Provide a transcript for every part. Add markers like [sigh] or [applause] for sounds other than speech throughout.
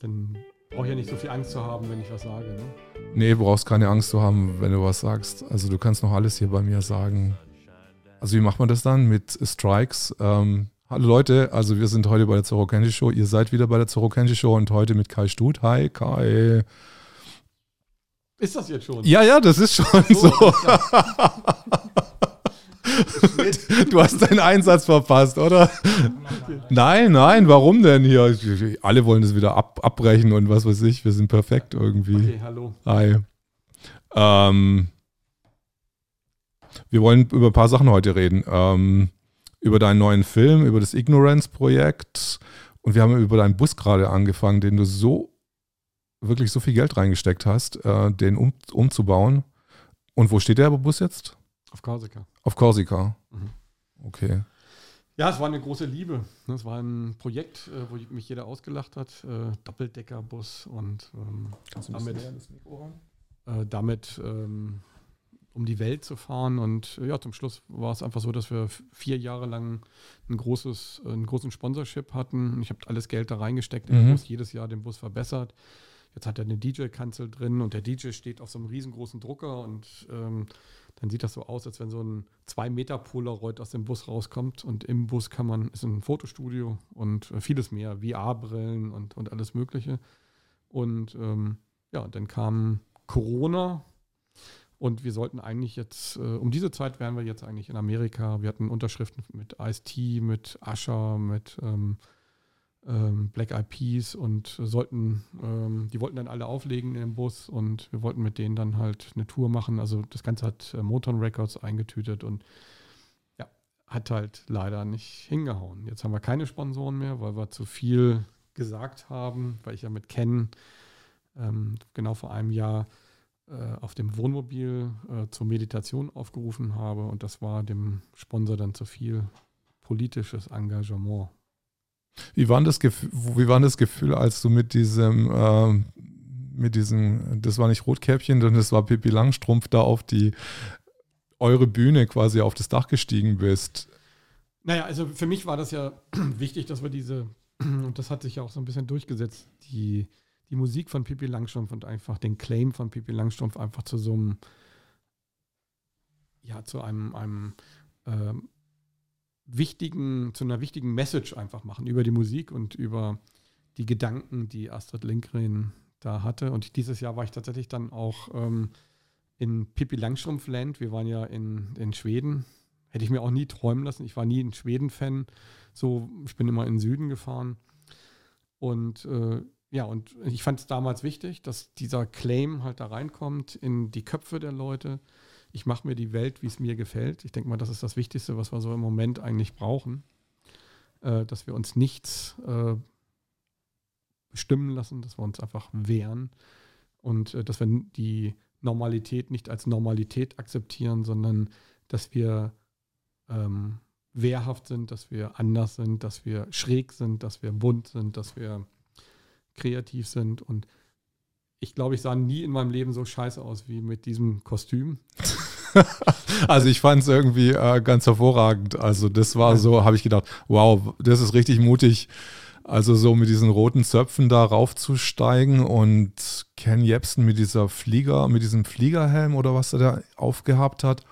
Dann brauche ich ja nicht so viel Angst zu haben, wenn ich was sage. Ne? Nee, du brauchst keine Angst zu haben, wenn du was sagst. Also du kannst noch alles hier bei mir sagen. Also wie macht man das dann mit Strikes? Ähm, hallo Leute, also wir sind heute bei der Zorro Kenji Show. Ihr seid wieder bei der Zorro Kenji Show und heute mit Kai Stut. Hi Kai. Ist das jetzt schon? Ja, ja, das ist schon so. so. [laughs] du hast deinen Einsatz verpasst, oder? Nein, nein, warum denn hier? Alle wollen das wieder ab, abbrechen und was weiß ich. Wir sind perfekt irgendwie. Okay, hallo. Hi. Ähm, wir wollen über ein paar Sachen heute reden. Ähm, über deinen neuen Film, über das Ignorance-Projekt. Und wir haben über deinen Bus gerade angefangen, den du so wirklich so viel Geld reingesteckt hast, äh, den um, umzubauen. Und wo steht der Bus jetzt? Auf Korsika. Auf Korsika. Mhm. Okay. Ja, es war eine große Liebe. Es war ein Projekt, äh, wo mich jeder ausgelacht hat. Äh, Doppeldeckerbus und ähm, damit, äh, damit ähm, um die Welt zu fahren. Und ja, zum Schluss war es einfach so, dass wir vier Jahre lang ein großes, einen großen Sponsorship hatten. Ich habe alles Geld da reingesteckt, mhm. Bus, jedes Jahr den Bus verbessert. Jetzt hat er eine DJ-Kanzel drin und der DJ steht auf so einem riesengroßen Drucker und ähm, dann sieht das so aus, als wenn so ein 2 Meter Polaroid aus dem Bus rauskommt und im Bus kann man, ist ein Fotostudio und äh, vieles mehr, VR-Brillen und, und alles Mögliche. Und ähm, ja, dann kam Corona und wir sollten eigentlich jetzt, äh, um diese Zeit wären wir jetzt eigentlich in Amerika. Wir hatten Unterschriften mit Ice-T, mit Asher, mit ähm, Black Eyed Peas und sollten, ähm, die wollten dann alle auflegen in dem Bus und wir wollten mit denen dann halt eine Tour machen. Also das Ganze hat äh, Motown Records eingetütet und ja, hat halt leider nicht hingehauen. Jetzt haben wir keine Sponsoren mehr, weil wir zu viel gesagt haben, weil ich ja mit Ken ähm, genau vor einem Jahr äh, auf dem Wohnmobil äh, zur Meditation aufgerufen habe und das war dem Sponsor dann zu viel politisches Engagement. Wie war das Gefühl, wie war das Gefühl als du mit diesem, äh, mit diesem, das war nicht Rotkäppchen, sondern das war Pippi Langstrumpf, da auf die, eure Bühne quasi auf das Dach gestiegen bist? Naja, also für mich war das ja [clears throat] wichtig, dass wir diese, [clears throat] und das hat sich ja auch so ein bisschen durchgesetzt, die, die Musik von Pippi Langstrumpf und einfach den Claim von Pippi Langstrumpf einfach zu so einem, ja, zu einem, einem ähm, wichtigen, zu einer wichtigen Message einfach machen über die Musik und über die Gedanken, die Astrid Lindgren da hatte. Und dieses Jahr war ich tatsächlich dann auch ähm, in Pippi Langstrumpfland. Wir waren ja in, in Schweden. Hätte ich mir auch nie träumen lassen. Ich war nie ein Schweden-Fan. So, ich bin immer in den Süden gefahren. Und äh, ja, und ich fand es damals wichtig, dass dieser Claim halt da reinkommt in die Köpfe der Leute ich mache mir die Welt, wie es mir gefällt. Ich denke mal, das ist das Wichtigste, was wir so im Moment eigentlich brauchen, äh, dass wir uns nichts äh, bestimmen lassen, dass wir uns einfach wehren und äh, dass wir die Normalität nicht als Normalität akzeptieren, sondern dass wir ähm, wehrhaft sind, dass wir anders sind, dass wir schräg sind, dass wir bunt sind, dass wir kreativ sind und ich glaube, ich sah nie in meinem Leben so scheiße aus wie mit diesem Kostüm. [laughs] also ich fand es irgendwie äh, ganz hervorragend. Also das war so, habe ich gedacht, wow, das ist richtig mutig. Also so mit diesen roten Zöpfen da raufzusteigen und Ken Jebsen mit dieser Flieger, mit diesem Fliegerhelm oder was er da aufgehabt hat.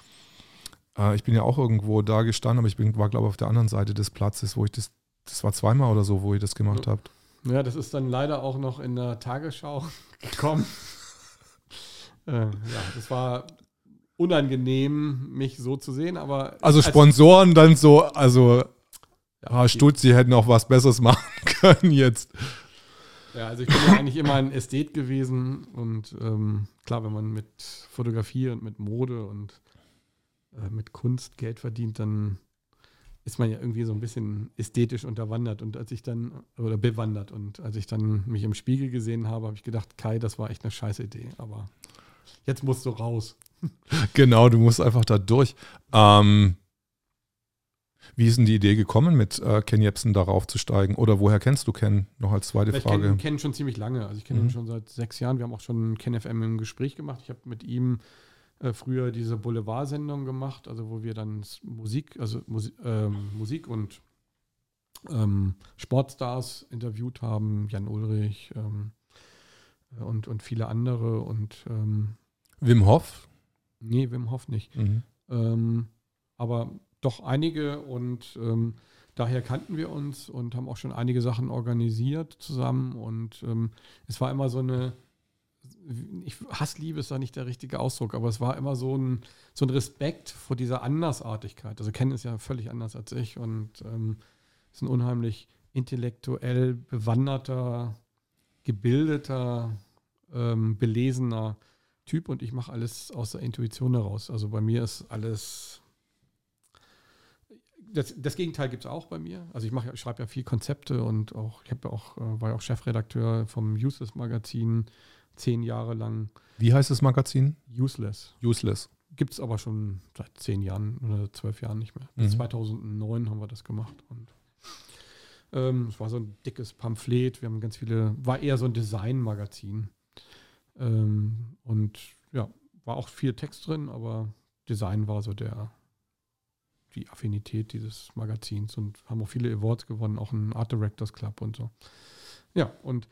Äh, ich bin ja auch irgendwo da gestanden, aber ich bin, war glaube ich auf der anderen Seite des Platzes, wo ich das, das war zweimal oder so, wo ihr das gemacht habt. Ja, das ist dann leider auch noch in der Tagesschau [laughs] gekommen. [laughs] äh, ja, das war unangenehm, mich so zu sehen, aber. Also Sponsoren dann so, also ja, Stutz, sie hätten auch was Besseres [laughs] machen können jetzt. Ja, also ich bin ja eigentlich immer ein Ästhet gewesen und ähm, klar, wenn man mit Fotografie und mit Mode und äh, mit Kunst Geld verdient, dann ist man ja irgendwie so ein bisschen ästhetisch unterwandert. Und als ich dann, oder bewandert, und als ich dann mich im Spiegel gesehen habe, habe ich gedacht, Kai, das war echt eine scheiß Idee. Aber jetzt musst du raus. [laughs] Genau, du musst einfach da durch. Ähm, wie ist denn die Idee gekommen, mit äh, Ken Jebsen darauf zu steigen? Oder woher kennst du Ken? Noch als zweite ich Frage. Ich kenne Ken schon ziemlich lange. Also ich kenne mhm. ihn schon seit sechs Jahren. Wir haben auch schon Ken FM im Gespräch gemacht. Ich habe mit ihm äh, früher diese Boulevard-Sendung gemacht, also wo wir dann Musik, also Musi äh, Musik und ähm, Sportstars interviewt haben, Jan Ulrich ähm, und, und viele andere. Und ähm, Wim Hof? Nee, Wim Hof nicht. Mhm. Ähm, aber doch einige und ähm, daher kannten wir uns und haben auch schon einige Sachen organisiert zusammen. Und ähm, es war immer so eine, ich, Hassliebe ist da nicht der richtige Ausdruck, aber es war immer so ein, so ein Respekt vor dieser Andersartigkeit. Also Ken ist ja völlig anders als ich und ähm, ist ein unheimlich intellektuell bewanderter, gebildeter, ähm, belesener Typ und ich mache alles aus der Intuition heraus. Also bei mir ist alles. Das, das Gegenteil gibt es auch bei mir. Also ich, mache, ich schreibe ja viel Konzepte und auch, ich habe auch, äh, war ja auch Chefredakteur vom Useless Magazin zehn Jahre lang. Wie heißt das Magazin? Useless. Useless. Gibt es aber schon seit zehn Jahren oder zwölf Jahren nicht mehr. Mhm. 2009 haben wir das gemacht. Und ähm, es war so ein dickes Pamphlet. Wir haben ganz viele, war eher so ein Design-Magazin. Ähm, und ja, war auch viel Text drin, aber Design war so der, die Affinität dieses Magazins und haben auch viele Awards gewonnen, auch ein Art Directors Club und so. Ja, und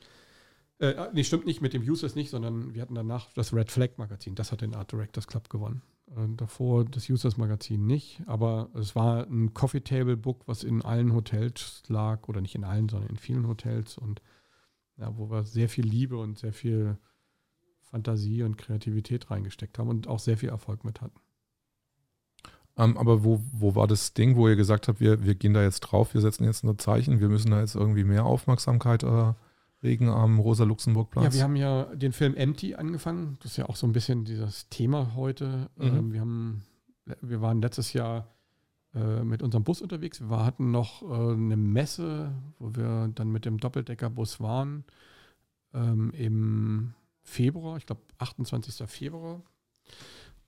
äh, nee, stimmt nicht, mit dem Users nicht, sondern wir hatten danach das Red Flag Magazin, das hat den Art Directors Club gewonnen. Äh, davor das Users Magazin nicht, aber es war ein Coffee Table Book, was in allen Hotels lag, oder nicht in allen, sondern in vielen Hotels und ja, wo wir sehr viel Liebe und sehr viel Fantasie und Kreativität reingesteckt haben und auch sehr viel Erfolg mit hatten. Ähm, aber wo, wo war das Ding, wo ihr gesagt habt, wir, wir gehen da jetzt drauf, wir setzen jetzt ein Zeichen, wir müssen da jetzt irgendwie mehr Aufmerksamkeit äh, regen am Rosa-Luxemburg-Platz? Ja, wir haben ja den Film Empty angefangen. Das ist ja auch so ein bisschen dieses Thema heute. Mhm. Ähm, wir, haben, wir waren letztes Jahr äh, mit unserem Bus unterwegs. Wir hatten noch äh, eine Messe, wo wir dann mit dem Doppeldeckerbus waren. Ähm, Im Februar, ich glaube 28. Februar.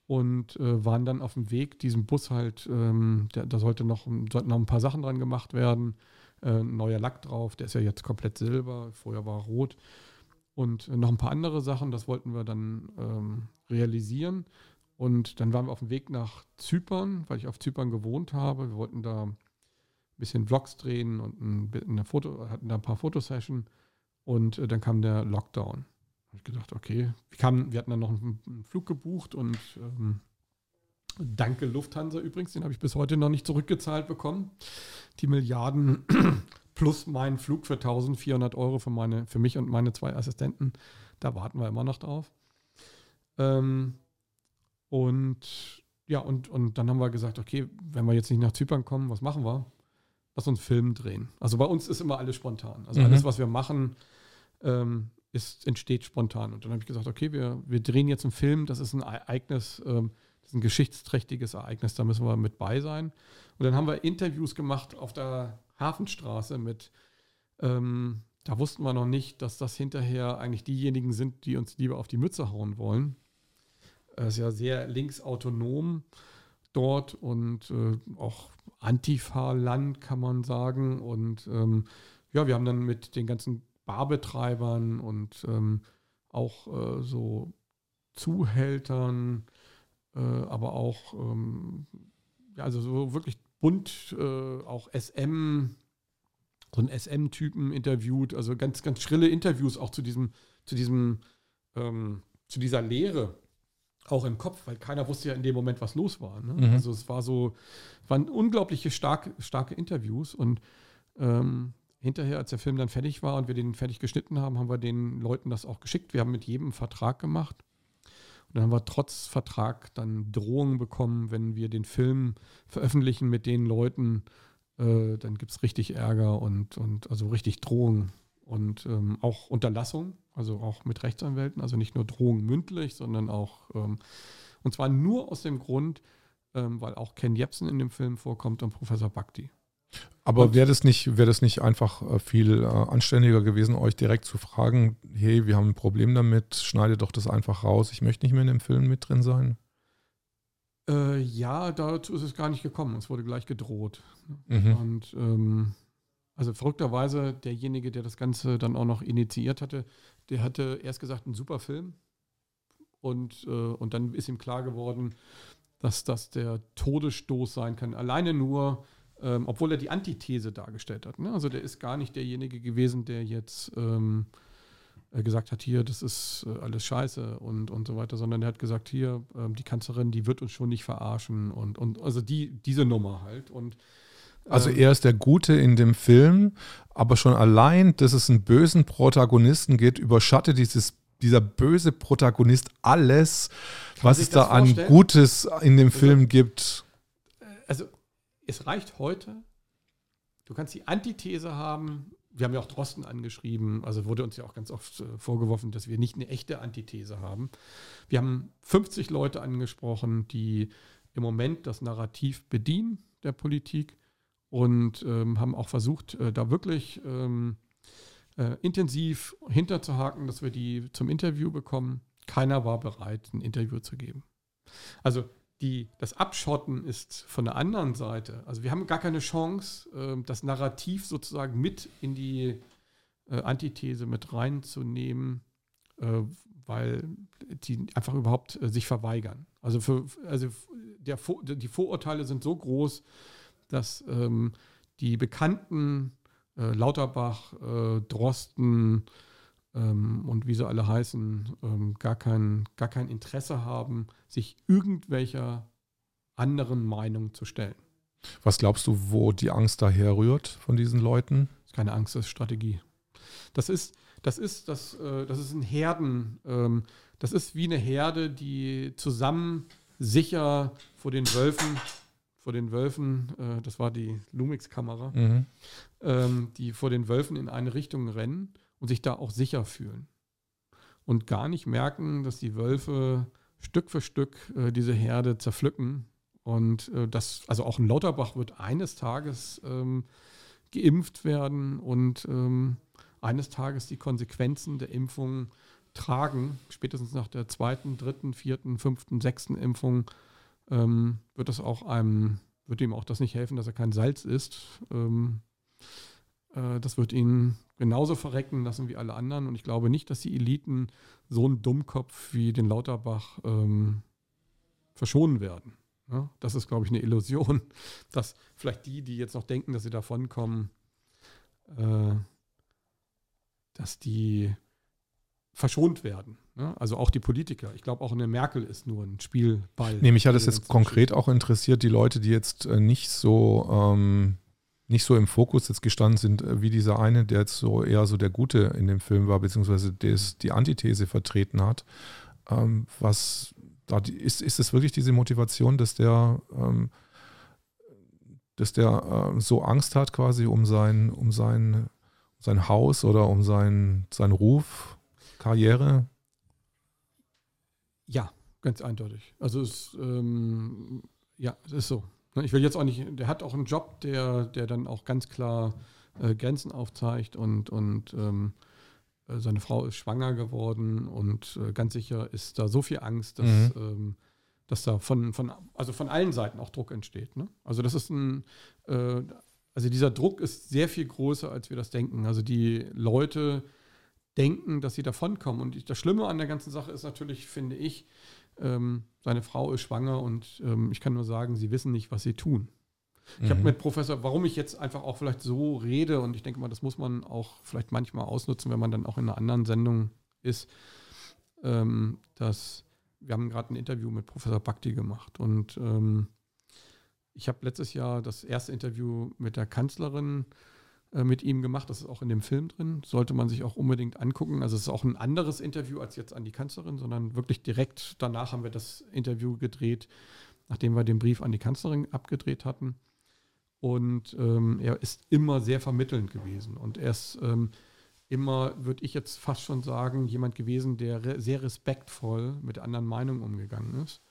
Und äh, waren dann auf dem Weg, diesen Bus halt, ähm, der, da sollte noch, sollten noch ein paar Sachen dran gemacht werden. Äh, neuer Lack drauf, der ist ja jetzt komplett silber, vorher war rot. Und noch ein paar andere Sachen, das wollten wir dann ähm, realisieren. Und dann waren wir auf dem Weg nach Zypern, weil ich auf Zypern gewohnt habe. Wir wollten da ein bisschen Vlogs drehen und ein, eine Foto, hatten da ein paar Fotosessions. Und äh, dann kam der Lockdown ich gedacht, okay. Wir, kamen, wir hatten dann noch einen, einen Flug gebucht und ähm, danke Lufthansa übrigens, den habe ich bis heute noch nicht zurückgezahlt bekommen. Die Milliarden [clears throat] plus meinen Flug für 1400 Euro für, meine, für mich und meine zwei Assistenten. Da warten wir immer noch drauf. Ähm, und ja, und, und dann haben wir gesagt, okay, wenn wir jetzt nicht nach Zypern kommen, was machen wir? Lass uns Film drehen. Also bei uns ist immer alles spontan. Also mhm. alles, was wir machen, ähm, ist, entsteht spontan. Und dann habe ich gesagt, okay, wir, wir drehen jetzt einen Film, das ist ein Ereignis, ähm, das ist ein geschichtsträchtiges Ereignis, da müssen wir mit bei sein. Und dann haben wir Interviews gemacht auf der Hafenstraße mit, ähm, da wussten wir noch nicht, dass das hinterher eigentlich diejenigen sind, die uns lieber auf die Mütze hauen wollen. Es ist ja sehr linksautonom dort und äh, auch Antifa-Land, kann man sagen. Und ähm, ja, wir haben dann mit den ganzen Barbetreibern und ähm, auch äh, so Zuhältern, äh, aber auch, ähm, ja, also so wirklich bunt, äh, auch SM, so ein SM-Typen interviewt, also ganz, ganz schrille Interviews auch zu diesem, zu diesem, ähm, zu dieser Lehre auch im Kopf, weil keiner wusste ja in dem Moment, was los war. Ne? Mhm. Also es war so, waren unglaubliche starke, starke Interviews und ähm, hinterher, als der Film dann fertig war und wir den fertig geschnitten haben, haben wir den Leuten das auch geschickt. Wir haben mit jedem einen Vertrag gemacht. Und dann haben wir trotz Vertrag dann Drohungen bekommen, wenn wir den Film veröffentlichen mit den Leuten, äh, dann gibt es richtig Ärger und, und also richtig Drohungen und ähm, auch Unterlassung, also auch mit Rechtsanwälten, also nicht nur Drohungen mündlich, sondern auch, ähm, und zwar nur aus dem Grund, ähm, weil auch Ken Jebsen in dem Film vorkommt und Professor Bhakti. Aber wäre das, nicht, wär das nicht einfach äh, viel äh, anständiger gewesen, euch direkt zu fragen, hey, wir haben ein Problem damit, schneide doch das einfach raus, ich möchte nicht mehr in dem Film mit drin sein? Äh, ja, dazu ist es gar nicht gekommen. Es wurde gleich gedroht. Mhm. Und ähm, also verrückterweise, derjenige, der das Ganze dann auch noch initiiert hatte, der hatte erst gesagt, ein super Film. Und, äh, und dann ist ihm klar geworden, dass das der Todesstoß sein kann. Alleine nur, ähm, obwohl er die Antithese dargestellt hat. Ne? Also der ist gar nicht derjenige gewesen, der jetzt ähm, äh, gesagt hat, hier, das ist äh, alles scheiße und, und so weiter, sondern er hat gesagt, hier, ähm, die Kanzlerin, die wird uns schon nicht verarschen und, und also die, diese Nummer halt. Und also ähm, er ist der Gute in dem Film, aber schon allein, dass es einen bösen Protagonisten geht, überschattet dieses dieser böse Protagonist alles, was es da an Gutes in dem also, Film gibt. Also es reicht heute, du kannst die Antithese haben, wir haben ja auch Drosten angeschrieben, also wurde uns ja auch ganz oft äh, vorgeworfen, dass wir nicht eine echte Antithese haben. Wir haben 50 Leute angesprochen, die im Moment das Narrativ bedienen der Politik und ähm, haben auch versucht, äh, da wirklich ähm, äh, intensiv hinterzuhaken, dass wir die zum Interview bekommen. Keiner war bereit, ein Interview zu geben. Also die, das Abschotten ist von der anderen Seite. Also wir haben gar keine Chance, äh, das Narrativ sozusagen mit in die äh, Antithese mit reinzunehmen, äh, weil die einfach überhaupt äh, sich verweigern. Also, für, also der, die Vorurteile sind so groß, dass ähm, die bekannten Lauterbach, Drosten, ähm, und wie sie alle heißen, ähm, gar, kein, gar kein Interesse haben, sich irgendwelcher anderen Meinung zu stellen. Was glaubst du, wo die Angst daher rührt von diesen Leuten? Das ist keine Angst, das ist Strategie. Das ist, das ist, das, äh, das ist ein Herden, ähm, das ist wie eine Herde, die zusammen sicher vor den Wölfen, vor den Wölfen, äh, das war die Lumix-Kamera, mhm. ähm, die vor den Wölfen in eine Richtung rennen und sich da auch sicher fühlen. Und gar nicht merken, dass die Wölfe Stück für Stück äh, diese Herde zerpflücken. Und äh, das, also auch ein Lauterbach wird eines Tages ähm, geimpft werden und ähm, eines Tages die Konsequenzen der Impfung tragen. Spätestens nach der zweiten, dritten, vierten, fünften, sechsten Impfung ähm, wird das auch einem, wird ihm auch das nicht helfen, dass er kein Salz isst. Ähm, äh, das wird ihn genauso verrecken lassen wie alle anderen. Und ich glaube nicht, dass die Eliten so einen Dummkopf wie den Lauterbach ähm, verschonen werden. Ja, das ist, glaube ich, eine Illusion, [laughs] dass vielleicht die, die jetzt noch denken, dass sie davonkommen, äh, dass die verschont werden. Ja, also auch die Politiker. Ich glaube, auch eine Merkel ist nur ein Spielball. Nee, mich hat es jetzt konkret auch interessiert, die Leute, die jetzt äh, nicht so ähm, nicht so im Fokus jetzt gestanden sind, äh, wie dieser eine, der jetzt so eher so der Gute in dem Film war, beziehungsweise des, die Antithese vertreten hat. Ähm, was da ist, ist es wirklich diese Motivation, dass der, ähm, dass der äh, so Angst hat quasi um sein, um sein, sein Haus oder um sein, seinen Ruf, Karriere? Ja, ganz eindeutig. Also es, ähm, ja, es ist so. Ne, ich will jetzt auch nicht, der hat auch einen Job, der, der dann auch ganz klar äh, Grenzen aufzeigt und, und ähm, äh, seine Frau ist schwanger geworden und äh, ganz sicher ist da so viel Angst, dass, mhm. ähm, dass da von, von, also von allen Seiten auch Druck entsteht. Ne? Also das ist ein, äh, also dieser Druck ist sehr viel größer, als wir das denken. Also die Leute denken, dass sie davonkommen. Und das Schlimme an der ganzen Sache ist natürlich, finde ich, ähm, seine Frau ist schwanger und ähm, ich kann nur sagen, sie wissen nicht, was sie tun. Ich mhm. habe mit Professor, warum ich jetzt einfach auch vielleicht so rede und ich denke mal, das muss man auch vielleicht manchmal ausnutzen, wenn man dann auch in einer anderen Sendung ist, ähm, dass wir haben gerade ein Interview mit Professor Bakti gemacht und ähm, ich habe letztes Jahr das erste Interview mit der Kanzlerin äh, mit ihm gemacht. Das ist auch in dem Film drin. Sollte man sich auch unbedingt angucken. Also es ist auch ein anderes Interview als jetzt an die Kanzlerin, sondern wirklich direkt danach haben wir das Interview gedreht, nachdem wir den Brief an die Kanzlerin abgedreht hatten. Und ähm, er ist immer sehr vermittelnd gewesen. Und er ist ähm, immer, würde ich jetzt fast schon sagen, jemand gewesen, der re sehr respektvoll mit anderen Meinungen umgegangen ist.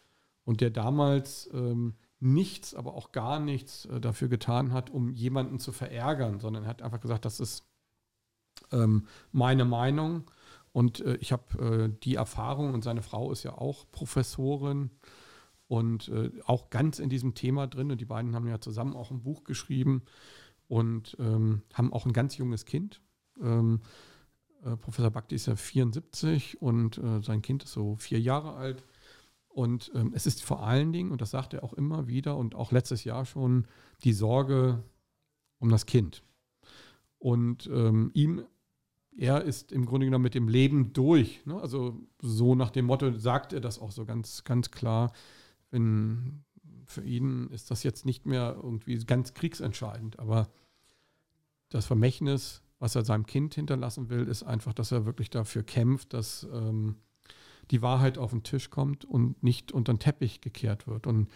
Und der damals ähm, nichts, aber auch gar nichts äh, dafür getan hat, um jemanden zu verärgern, sondern er hat einfach gesagt, das ist ähm, meine Meinung. Und äh, ich habe äh, die Erfahrung und seine Frau ist ja auch Professorin und äh, auch ganz in diesem Thema drin. Und die beiden haben ja zusammen auch ein Buch geschrieben und ähm, haben auch ein ganz junges Kind. Ähm, äh, Professor Bakti ist ja 74 und äh, sein Kind ist so vier Jahre alt Und ähm, es ist vor allen Dingen, und das sagt er auch immer wieder und auch letztes Jahr schon, die Sorge um das Kind. Und ähm, ihm, er ist im Grunde genommen mit dem Leben durch. Ne? Also so nach dem Motto sagt er das auch so ganz, ganz klar. Wenn für ihn ist das jetzt nicht mehr irgendwie ganz kriegsentscheidend, aber das Vermächtnis, was er seinem Kind hinterlassen will, ist einfach, dass er wirklich dafür kämpft, dass ähm, die Wahrheit auf den Tisch kommt und nicht unter den Teppich gekehrt wird. Und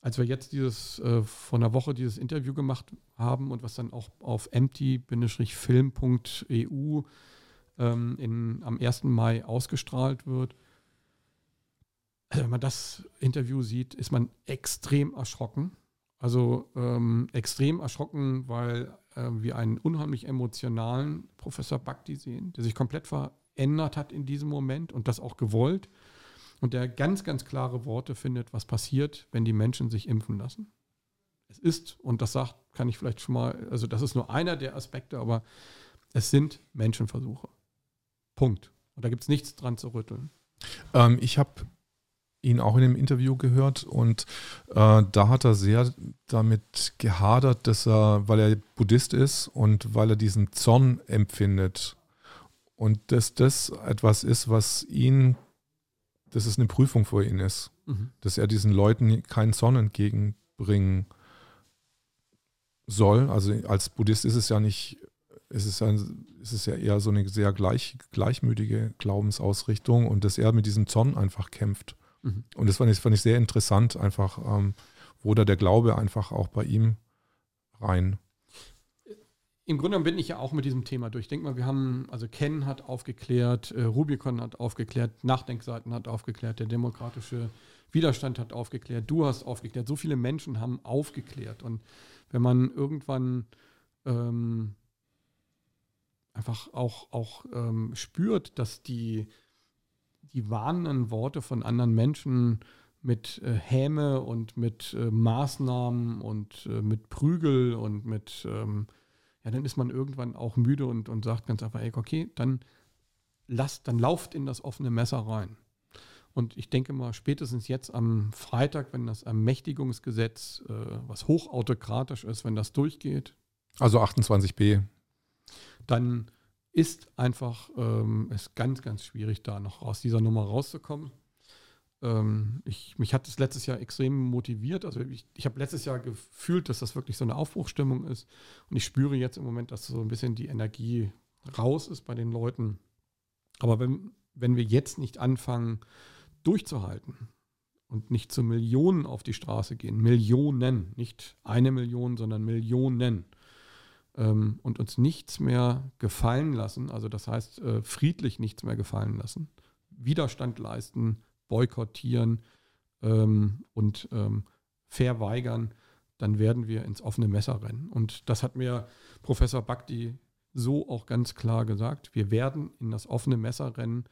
als wir jetzt dieses äh, vor einer Woche dieses Interview gemacht haben und was dann auch auf empty-film.eu ähm, am 1. Mai ausgestrahlt wird, also wenn man das Interview sieht, ist man extrem erschrocken. Also ähm, extrem erschrocken, weil äh, wir einen unheimlich emotionalen Professor Bhakti sehen, der sich komplett verändert hat in diesem Moment und das auch gewollt und der ganz, ganz klare Worte findet, was passiert, wenn die Menschen sich impfen lassen. Es ist, und das sagt, kann ich vielleicht schon mal, also das ist nur einer der Aspekte, aber es sind Menschenversuche. Punkt. Und da gibt es nichts dran zu rütteln. Ähm, ich habe ihn auch in dem Interview gehört und äh, da hat er sehr damit gehadert, dass er, weil er Buddhist ist und weil er diesen Zorn empfindet und dass das etwas ist, was ihn dass es eine Prüfung für ihn ist. Mhm. Dass er diesen Leuten keinen Zorn entgegenbringen soll. Also als Buddhist ist es ja nicht, ist es, ein, ist es ja eher so eine sehr gleich, gleichmütige Glaubensausrichtung und dass er mit diesem Zorn einfach kämpft. Mhm. Und das fand ich, fand ich sehr interessant, einfach, ähm, wo da der Glaube einfach auch bei ihm rein im Grunde bin ich ja auch mit diesem Thema durch. Ich denke mal, wir haben, also Ken hat aufgeklärt, äh, Rubicon hat aufgeklärt, Nachdenkseiten hat aufgeklärt, der demokratische Widerstand hat aufgeklärt, du hast aufgeklärt. So viele Menschen haben aufgeklärt. Und wenn man irgendwann ähm, einfach auch, auch ähm, spürt, dass die, die warnenden Worte von anderen Menschen mit äh, Häme und mit äh, Maßnahmen und äh, mit Prügel und mit ähm, ja, dann ist man irgendwann auch müde und, und sagt ganz einfach, ey, okay, dann lasst, dann lauft in das offene Messer rein. Und ich denke mal, spätestens jetzt am Freitag, wenn das Ermächtigungsgesetz, äh, was hochautokratisch ist, wenn das durchgeht. Also 28b. Dann ist einfach ähm, es ganz, ganz schwierig, da noch aus dieser Nummer rauszukommen. Ähm, ich, mich hat das letztes Jahr extrem motiviert. Also ich, ich habe letztes Jahr gefühlt, dass das wirklich so eine Aufbruchstimmung ist. Und ich spüre jetzt im Moment, dass so ein bisschen die Energie raus ist bei den Leuten. Aber wenn, wenn wir jetzt nicht anfangen, durchzuhalten und nicht zu Millionen auf die Straße gehen, Millionen, nicht eine Million, sondern Millionen, ähm, und uns nichts mehr gefallen lassen, also das heißt äh, friedlich nichts mehr gefallen lassen, Widerstand leisten, boykottieren ähm, und ähm, verweigern, dann werden wir ins offene Messer rennen. Und das hat mir Professor Bhakti so auch ganz klar gesagt. Wir werden in das offene Messer rennen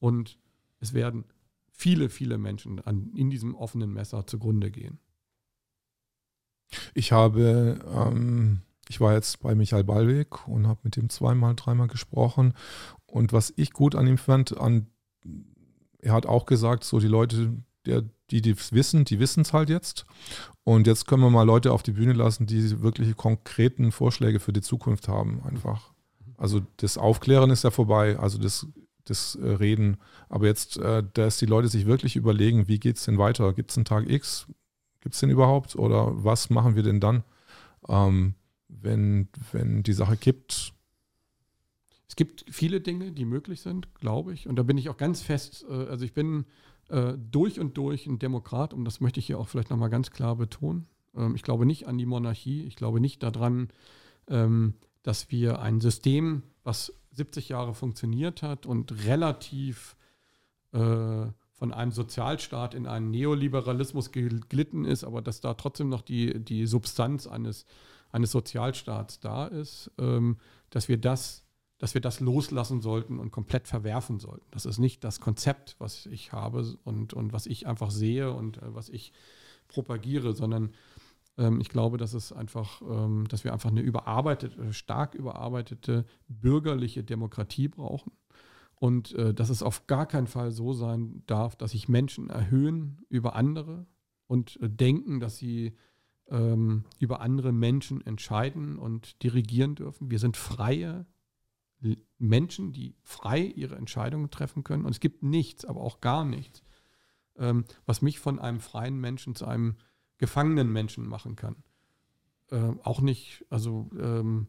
und es werden viele, viele Menschen an, in diesem offenen Messer zugrunde gehen. Ich habe, ähm, ich war jetzt bei Michael Ballweg und habe mit ihm zweimal, dreimal gesprochen. Und was ich gut an ihm fand, an er hat auch gesagt, so die Leute, der, die es wissen, die wissen es halt jetzt. Und jetzt können wir mal Leute auf die Bühne lassen, die wirklich konkreten Vorschläge für die Zukunft haben, einfach. Also das Aufklären ist ja vorbei, also das, das äh, Reden. Aber jetzt, äh, dass die Leute sich wirklich überlegen, wie geht es denn weiter? Gibt es einen Tag X? Gibt es den überhaupt? Oder was machen wir denn dann, ähm, wenn, wenn die Sache kippt? Es gibt viele Dinge, die möglich sind, glaube ich. Und da bin ich auch ganz fest, äh, also ich bin äh, durch und durch ein Demokrat und das möchte ich hier auch vielleicht nochmal ganz klar betonen. Ähm, ich glaube nicht an die Monarchie. Ich glaube nicht daran, ähm, dass wir ein System, was 70 Jahre funktioniert hat und relativ äh, von einem Sozialstaat in einen Neoliberalismus gelitten ist, aber dass da trotzdem noch die, die Substanz eines, eines Sozialstaats da ist, ähm, dass wir das dass wir das loslassen sollten und komplett verwerfen sollten. Das ist nicht das Konzept, was ich habe und, und was ich einfach sehe und äh, was ich propagiere, sondern ähm, ich glaube, dass es einfach, ähm, dass wir einfach eine überarbeitete, stark überarbeitete bürgerliche Demokratie brauchen. Und äh, dass es auf gar keinen Fall so sein darf, dass sich Menschen erhöhen über andere und äh, denken, dass sie ähm, über andere Menschen entscheiden und dirigieren dürfen. Wir sind freie Menschen, die frei ihre Entscheidungen treffen können. Und es gibt nichts, aber auch gar nichts, ähm, was mich von einem freien Menschen zu einem gefangenen Menschen machen kann. Ähm, auch nicht, also, ähm,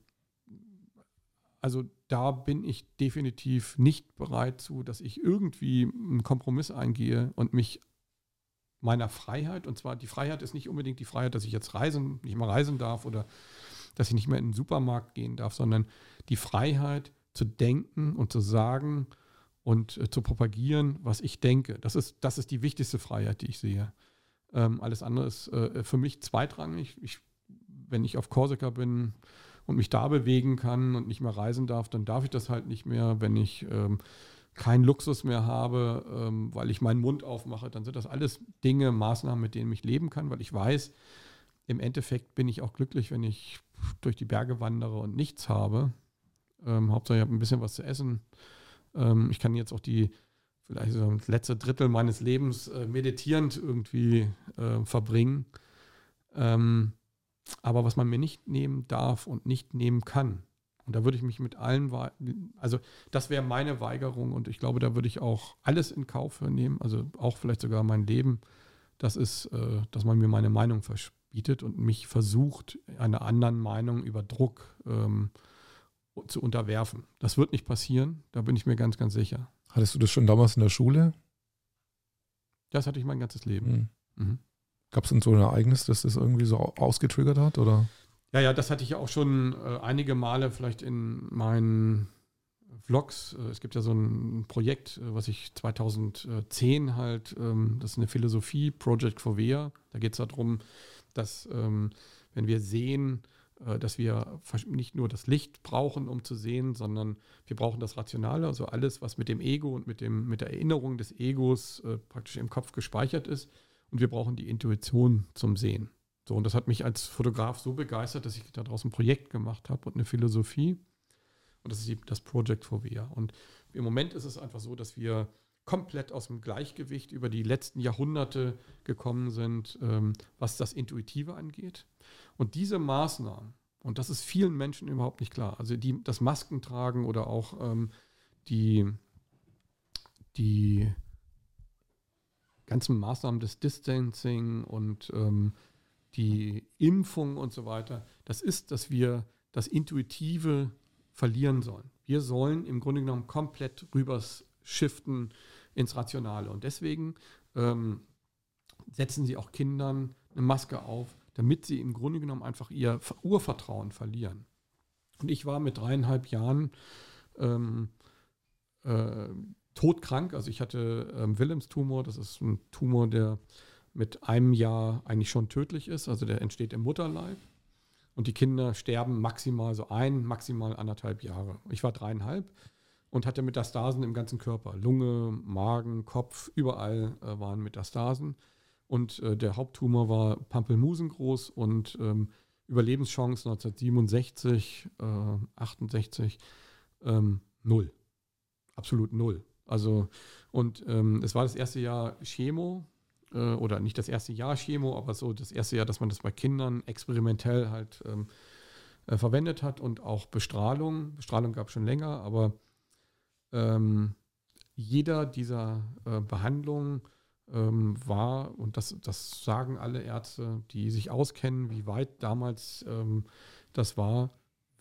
also da bin ich definitiv nicht bereit zu, dass ich irgendwie einen Kompromiss eingehe und mich meiner Freiheit, und zwar die Freiheit ist nicht unbedingt die Freiheit, dass ich jetzt reisen, nicht mehr reisen darf oder dass ich nicht mehr in den Supermarkt gehen darf, sondern die Freiheit zu denken und zu sagen und äh, zu propagieren, was ich denke. Das ist, das ist die wichtigste Freiheit, die ich sehe. Ähm, alles andere ist äh, für mich zweitrangig. Ich, wenn ich auf Korsika bin und mich da bewegen kann und nicht mehr reisen darf, dann darf ich das halt nicht mehr. Wenn ich ähm, keinen Luxus mehr habe, ähm, weil ich meinen Mund aufmache, dann sind das alles Dinge, Maßnahmen, mit denen ich leben kann, weil ich weiß, im Endeffekt bin ich auch glücklich, wenn ich durch die Berge wandere und nichts habe. Ähm, Hauptsache, ich habe ein bisschen was zu essen. Ähm, ich kann jetzt auch die vielleicht so das letzte Drittel meines Lebens äh, meditierend irgendwie äh, verbringen. Ähm, aber was man mir nicht nehmen darf und nicht nehmen kann, und da würde ich mich mit allen, also das wäre meine Weigerung und ich glaube, da würde ich auch alles in Kauf nehmen, also auch vielleicht sogar mein Leben. Das ist, äh, dass man mir meine Meinung verbietet und mich versucht, einer anderen Meinung über Druck ähm, zu unterwerfen. Das wird nicht passieren, da bin ich mir ganz, ganz sicher. Hattest du das schon damals in der Schule? Das hatte ich mein ganzes Leben. Mhm. Mhm. Gab es denn so ein Ereignis, das das irgendwie so ausgetriggert hat? Oder? Ja, ja, das hatte ich ja auch schon äh, einige Male vielleicht in meinen Vlogs. Äh, es gibt ja so ein Projekt, äh, was ich 2010 halt, ähm, das ist eine Philosophie, Project for Vea. Da geht es darum, dass ähm, wenn wir sehen, dass wir nicht nur das Licht brauchen, um zu sehen, sondern wir brauchen das Rationale, also alles, was mit dem Ego und mit, dem, mit der Erinnerung des Egos äh, praktisch im Kopf gespeichert ist. Und wir brauchen die Intuition zum Sehen. So, und das hat mich als Fotograf so begeistert, dass ich daraus ein Projekt gemacht habe und eine Philosophie. Und das ist das Project for VR. Und im Moment ist es einfach so, dass wir komplett aus dem Gleichgewicht über die letzten Jahrhunderte gekommen sind, ähm, was das Intuitive angeht. Und diese Maßnahmen, und das ist vielen Menschen überhaupt nicht klar, also die, das Maskentragen oder auch ähm, die, die ganzen Maßnahmen des Distancing und ähm, die Impfung und so weiter, das ist, dass wir das Intuitive verlieren sollen. Wir sollen im Grunde genommen komplett rüber shiften ins Rationale. Und deswegen ähm, setzen sie auch Kindern eine Maske auf, damit sie im Grunde genommen einfach ihr Urvertrauen verlieren. Und ich war mit dreieinhalb Jahren ähm, äh, todkrank. Also ich hatte ähm, Wilhelms-Tumor. Das ist ein Tumor, der mit einem Jahr eigentlich schon tödlich ist. Also der entsteht im Mutterleib. Und die Kinder sterben maximal so ein, maximal anderthalb Jahre. Ich war dreieinhalb und hatte Metastasen im ganzen Körper. Lunge, Magen, Kopf, überall äh, waren Metastasen. Und äh, der Haupttumor war Pampelmusen groß und ähm, Überlebenschance 1967, äh, 68, ähm, null. Absolut null. Also, und ähm, es war das erste Jahr Chemo, äh, oder nicht das erste Jahr Chemo, aber so das erste Jahr, dass man das bei Kindern experimentell halt ähm, äh, verwendet hat und auch Bestrahlung. Bestrahlung gab es schon länger, aber ähm, jeder dieser äh, Behandlungen ähm, war, und das, das sagen alle Ärzte, die sich auskennen, wie weit damals ähm, das war,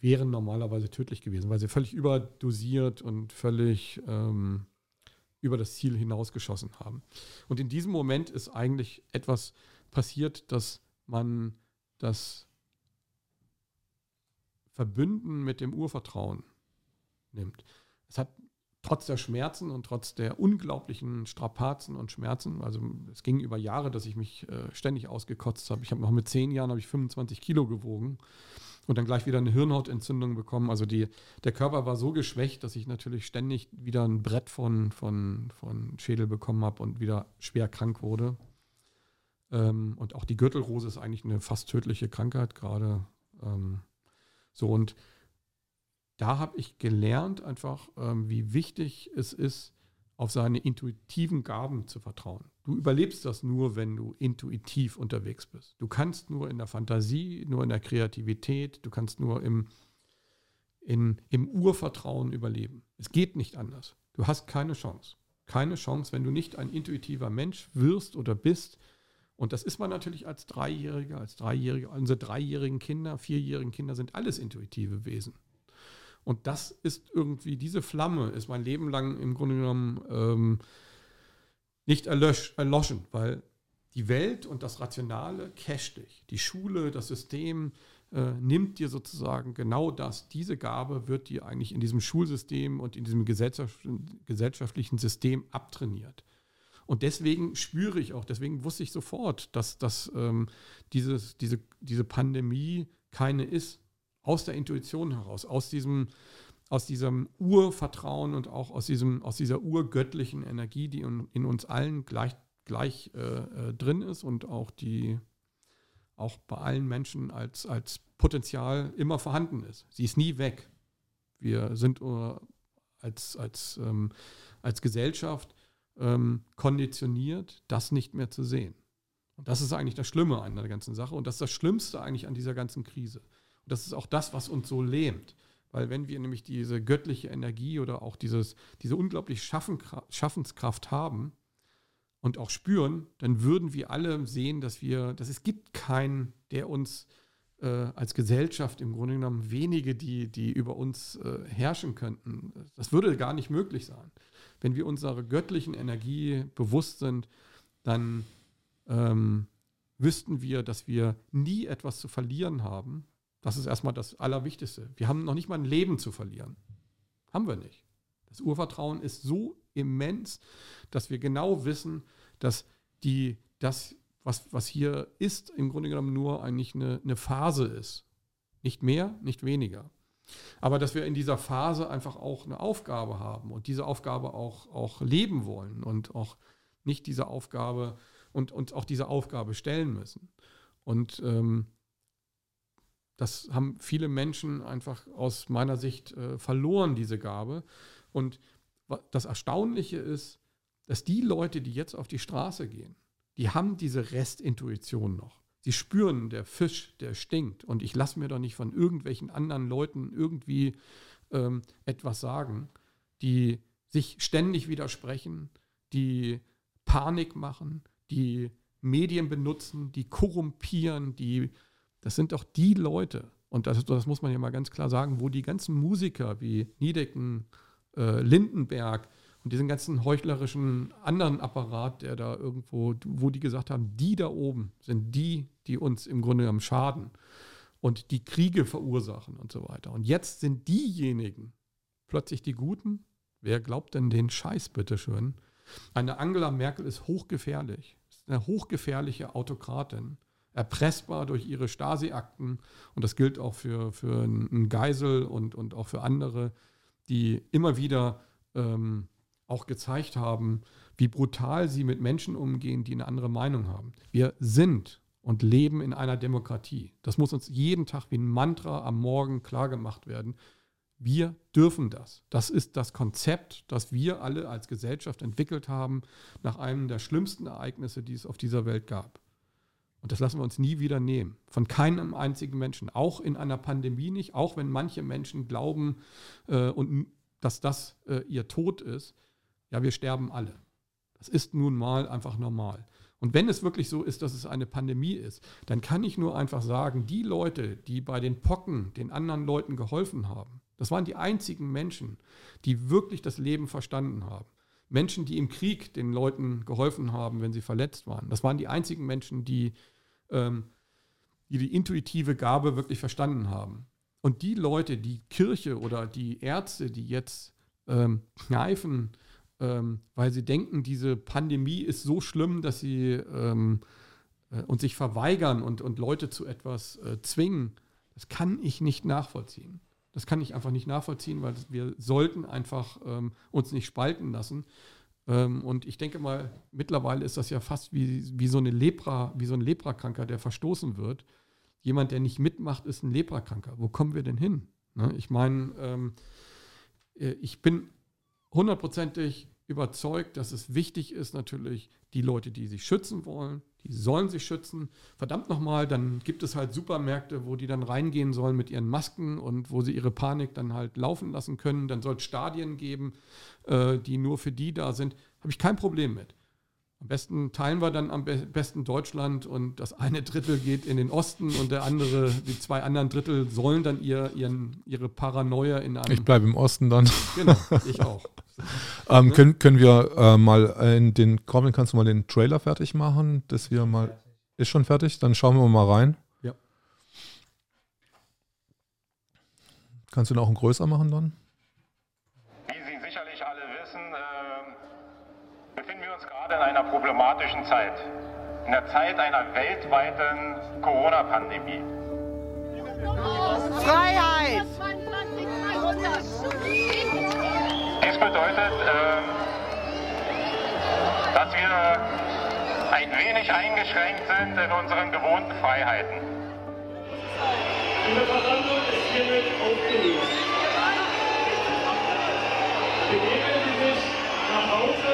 wären normalerweise tödlich gewesen, weil sie völlig überdosiert und völlig ähm, über das Ziel hinausgeschossen haben. Und in diesem Moment ist eigentlich etwas passiert, dass man das Verbünden mit dem Urvertrauen nimmt. Es hat trotz der Schmerzen und trotz der unglaublichen Strapazen und Schmerzen, also es ging über Jahre, dass ich mich äh, ständig ausgekotzt habe. Ich habe noch mit zehn Jahren habe ich 25 Kilo gewogen und dann gleich wieder eine Hirnhautentzündung bekommen. Also die, der Körper war so geschwächt, dass ich natürlich ständig wieder ein Brett von, von, von Schädel bekommen habe und wieder schwer krank wurde. Ähm, und auch die Gürtelrose ist eigentlich eine fast tödliche Krankheit gerade. Ähm, so und da habe ich gelernt einfach, ähm, wie wichtig es ist, auf seine intuitiven Gaben zu vertrauen. Du überlebst das nur, wenn du intuitiv unterwegs bist. Du kannst nur in der Fantasie, nur in der Kreativität, du kannst nur im, in, im Urvertrauen überleben. Es geht nicht anders. Du hast keine Chance. Keine Chance, wenn du nicht ein intuitiver Mensch wirst oder bist. Und das ist man natürlich als Dreijähriger, als Dreijährige. Unsere dreijährigen Kinder, vierjährigen Kinder sind alles intuitive Wesen. Und das ist irgendwie, diese Flamme ist mein Leben lang im Grunde genommen ähm, nicht erlösch, erloschen, weil die Welt und das Rationale casht dich. Die Schule, das System äh, nimmt dir sozusagen genau das. Diese Gabe wird dir eigentlich in diesem Schulsystem und in diesem gesellschaftlichen System abtrainiert. Und deswegen spüre ich auch, deswegen wusste ich sofort, dass, dass ähm, dieses, diese, diese Pandemie keine ist aus der Intuition heraus, aus diesem, aus diesem Urvertrauen und auch aus, diesem, aus dieser urgöttlichen Energie, die in, in uns allen gleich, gleich äh, äh, drin ist und auch die auch bei allen Menschen als, als Potenzial immer vorhanden ist. Sie ist nie weg. Wir sind uh, als, als, ähm, als Gesellschaft ähm, konditioniert, das nicht mehr zu sehen. Und das ist eigentlich das Schlimme an der ganzen Sache und das ist das Schlimmste eigentlich an dieser ganzen Krise. Und das ist auch das, was uns so lähmt. Weil wenn wir nämlich diese göttliche Energie oder auch dieses, diese unglaubliche Schaffenskraft haben und auch spüren, dann würden wir alle sehen, dass wir, dass es gibt keinen, der uns äh, als Gesellschaft im Grunde genommen wenige, die, die über uns äh, herrschen könnten. Das würde gar nicht möglich sein. Wenn wir unserer göttlichen Energie bewusst sind, dann ähm, wüssten wir, dass wir nie etwas zu verlieren haben, das ist erstmal das Allerwichtigste. Wir haben noch nicht mal ein Leben zu verlieren. Haben wir nicht. Das Urvertrauen ist so immens, dass wir genau wissen, dass die, das, was, was hier ist, im Grunde genommen nur eigentlich eine, eine Phase ist. Nicht mehr, nicht weniger. Aber dass wir in dieser Phase einfach auch eine Aufgabe haben und diese Aufgabe auch, auch leben wollen und auch nicht diese Aufgabe und uns auch diese Aufgabe stellen müssen. Und ähm, das haben viele Menschen einfach aus meiner Sicht äh, verloren, diese Gabe. Und das Erstaunliche ist, dass die Leute, die jetzt auf die Straße gehen, die haben diese Restintuition noch. Sie spüren, der Fisch, der stinkt. Und ich lasse mir doch nicht von irgendwelchen anderen Leuten irgendwie ähm, etwas sagen, die sich ständig widersprechen, die Panik machen, die Medien benutzen, die korrumpieren, die das sind doch die Leute, und das, das muss man ja mal ganz klar sagen, wo die ganzen Musiker wie Niedecken, äh, Lindenberg und diesen ganzen heuchlerischen anderen Apparat, der da irgendwo, wo die gesagt haben, die da oben sind die, die uns im Grunde genommen schaden und die Kriege verursachen und so weiter. Und jetzt sind diejenigen plötzlich die Guten. Wer glaubt denn den Scheiß, bitteschön? Eine Angela Merkel ist hochgefährlich, ist eine hochgefährliche Autokratin erpressbar durch ihre Stasi-Akten. Und das gilt auch für, für einen Geisel und, und auch für andere, die immer wieder ähm, auch gezeigt haben, wie brutal sie mit Menschen umgehen, die eine andere Meinung haben. Wir sind und leben in einer Demokratie. Das muss uns jeden Tag wie ein Mantra am Morgen klargemacht werden. Wir dürfen das. Das ist das Konzept, das wir alle als Gesellschaft entwickelt haben nach einem der schlimmsten Ereignisse, die es auf dieser Welt gab. Und das lassen wir uns nie wieder nehmen. Von keinem einzigen Menschen. Auch in einer Pandemie nicht. Auch wenn manche Menschen glauben, äh, und, dass das äh, ihr Tod ist. Ja, wir sterben alle. Das ist nun mal einfach normal. Und wenn es wirklich so ist, dass es eine Pandemie ist, dann kann ich nur einfach sagen, die Leute, die bei den Pocken den anderen Leuten geholfen haben, das waren die einzigen Menschen, die wirklich das Leben verstanden haben. Menschen, die im Krieg den Leuten geholfen haben, wenn sie verletzt waren. Das waren die einzigen Menschen, die ähm, die die intuitive Gabe wirklich verstanden haben. Und die Leute, die Kirche oder die Ärzte, die jetzt ähm, kneifen, ähm, weil sie denken, diese Pandemie ist so schlimm, dass sie ähm, äh, und sich verweigern und, und Leute zu etwas äh, zwingen, das kann ich nicht nachvollziehen. Das kann ich einfach nicht nachvollziehen, weil wir sollten einfach ähm, uns nicht spalten lassen. Ähm, und ich denke mal, mittlerweile ist das ja fast wie, wie so eine Lepra, wie so ein Leprakranker, der verstoßen wird. Jemand, der nicht mitmacht, ist ein Leprakranker. Wo kommen wir denn hin? Ne? Ich meine, ähm, äh, ich bin hundertprozentig überzeugt, dass es wichtig ist, natürlich die Leute, die sich schützen wollen, die sollen sich schützen. Verdammt nochmal, dann gibt es halt Supermärkte, wo die dann reingehen sollen mit ihren Masken und wo sie ihre Panik dann halt laufen lassen können. Dann soll es Stadien geben, äh, die nur für die da sind. Habe ich kein Problem mit. Am besten teilen wir dann am besten Deutschland und das eine Drittel geht in den Osten und der andere, die zwei anderen Drittel sollen dann ihr, ihren, ihre Paranoia in einem. Ich bleibe im Osten dann. Genau, ich auch. Ähm, ne? können, können wir äh, mal in den, Corbin, kannst du mal den Trailer fertig machen, dass wir mal. Ist schon fertig? Dann schauen wir mal rein. Ja. Kannst du ihn auch einen größer machen dann? in einer problematischen Zeit, in der Zeit einer weltweiten Corona-Pandemie. Freiheit! Dies bedeutet, äh, dass wir ein wenig eingeschränkt sind in unseren gewohnten Freiheiten. Die Versammlung ist hiermit aufgelöst. Begeben Sie sich nach Hause.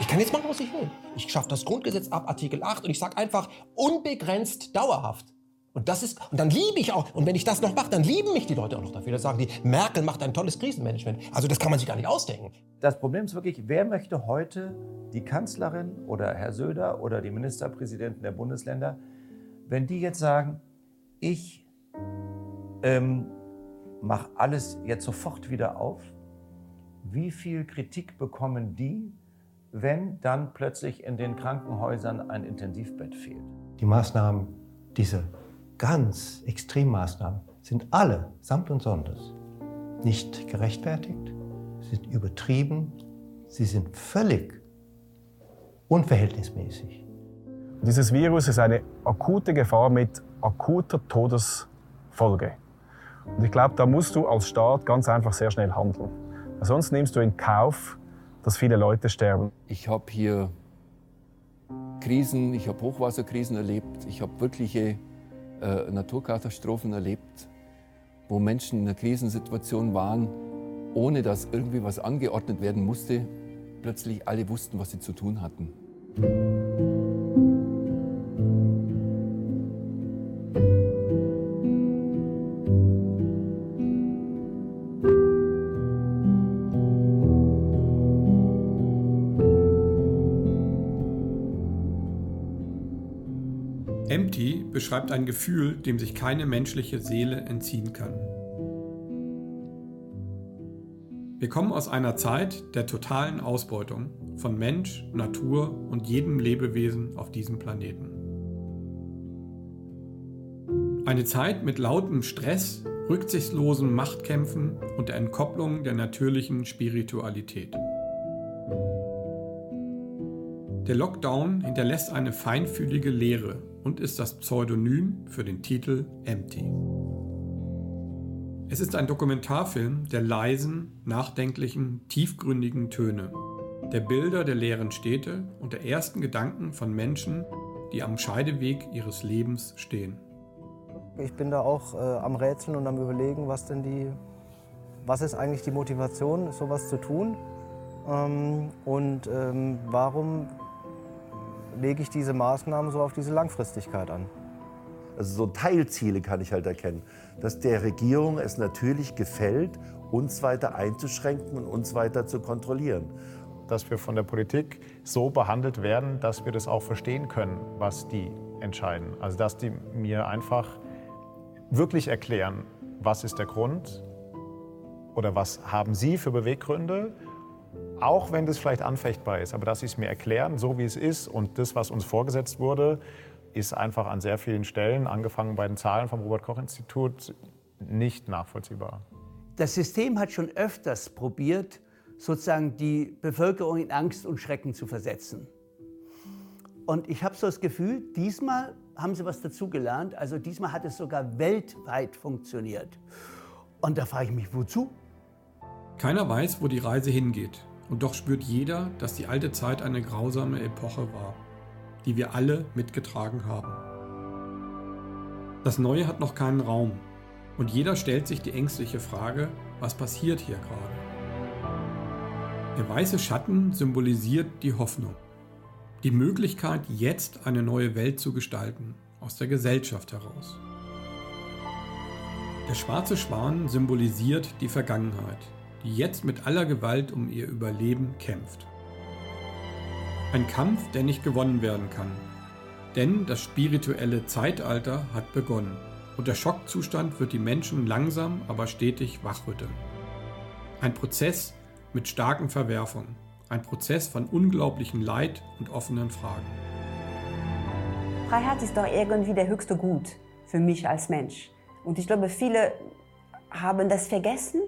Ich kann jetzt machen, was ich will. Ich schaffe das Grundgesetz ab Artikel 8 und ich sage einfach unbegrenzt dauerhaft. Und das ist, und dann liebe ich auch, und wenn ich das noch mache, dann lieben mich die Leute auch noch dafür. Dann sagen die, Merkel macht ein tolles Krisenmanagement. Also das kann man sich gar nicht ausdenken. Das Problem ist wirklich, wer möchte heute die Kanzlerin oder Herr Söder oder die Ministerpräsidenten der Bundesländer, wenn die jetzt sagen, ich ähm, mache alles jetzt sofort wieder auf, wie viel Kritik bekommen die, wenn dann plötzlich in den Krankenhäusern ein Intensivbett fehlt? Die Maßnahmen, diese ganz Extremmaßnahmen, sind alle samt und sonders nicht gerechtfertigt, sind übertrieben, sie sind völlig unverhältnismäßig. Dieses Virus ist eine akute Gefahr mit akuter Todesfolge. Und ich glaube, da musst du als Staat ganz einfach sehr schnell handeln. Sonst nimmst du in Kauf, dass viele Leute sterben. Ich habe hier Krisen, ich habe Hochwasserkrisen erlebt, ich habe wirkliche äh, Naturkatastrophen erlebt, wo Menschen in einer Krisensituation waren, ohne dass irgendwie was angeordnet werden musste, plötzlich alle wussten, was sie zu tun hatten. Beschreibt ein Gefühl, dem sich keine menschliche Seele entziehen kann. Wir kommen aus einer Zeit der totalen Ausbeutung von Mensch, Natur und jedem Lebewesen auf diesem Planeten. Eine Zeit mit lautem Stress, rücksichtslosen Machtkämpfen und der Entkopplung der natürlichen Spiritualität. Der Lockdown hinterlässt eine feinfühlige Leere und ist das Pseudonym für den Titel Empty. Es ist ein Dokumentarfilm der leisen, nachdenklichen, tiefgründigen Töne, der Bilder der leeren Städte und der ersten Gedanken von Menschen, die am Scheideweg ihres Lebens stehen. Ich bin da auch äh, am Rätseln und am Überlegen, was denn die, was ist eigentlich die Motivation, sowas zu tun ähm, und ähm, warum lege ich diese Maßnahmen so auf diese Langfristigkeit an. Also so Teilziele kann ich halt erkennen, dass der Regierung es natürlich gefällt, uns weiter einzuschränken und uns weiter zu kontrollieren. Dass wir von der Politik so behandelt werden, dass wir das auch verstehen können, was die entscheiden. Also dass die mir einfach wirklich erklären, was ist der Grund oder was haben sie für Beweggründe auch wenn das vielleicht anfechtbar ist, aber dass sie es mir erklären, so wie es ist und das, was uns vorgesetzt wurde, ist einfach an sehr vielen Stellen, angefangen bei den Zahlen vom Robert-Koch-Institut, nicht nachvollziehbar. Das System hat schon öfters probiert, sozusagen die Bevölkerung in Angst und Schrecken zu versetzen. Und ich habe so das Gefühl, diesmal haben sie was dazugelernt. Also diesmal hat es sogar weltweit funktioniert. Und da frage ich mich, wozu? Keiner weiß, wo die Reise hingeht. Und doch spürt jeder, dass die alte Zeit eine grausame Epoche war, die wir alle mitgetragen haben. Das Neue hat noch keinen Raum und jeder stellt sich die ängstliche Frage, was passiert hier gerade? Der weiße Schatten symbolisiert die Hoffnung, die Möglichkeit, jetzt eine neue Welt zu gestalten, aus der Gesellschaft heraus. Der schwarze Schwan symbolisiert die Vergangenheit, die jetzt mit aller Gewalt um ihr Überleben kämpft. Ein Kampf, der nicht gewonnen werden kann, denn das spirituelle Zeitalter hat begonnen und der Schockzustand wird die Menschen langsam, aber stetig wachrütteln. Ein Prozess mit starken Verwerfungen, ein Prozess von unglaublichem Leid und offenen Fragen. Freiheit ist doch irgendwie der höchste Gut für mich als Mensch. Und ich glaube, viele haben das vergessen,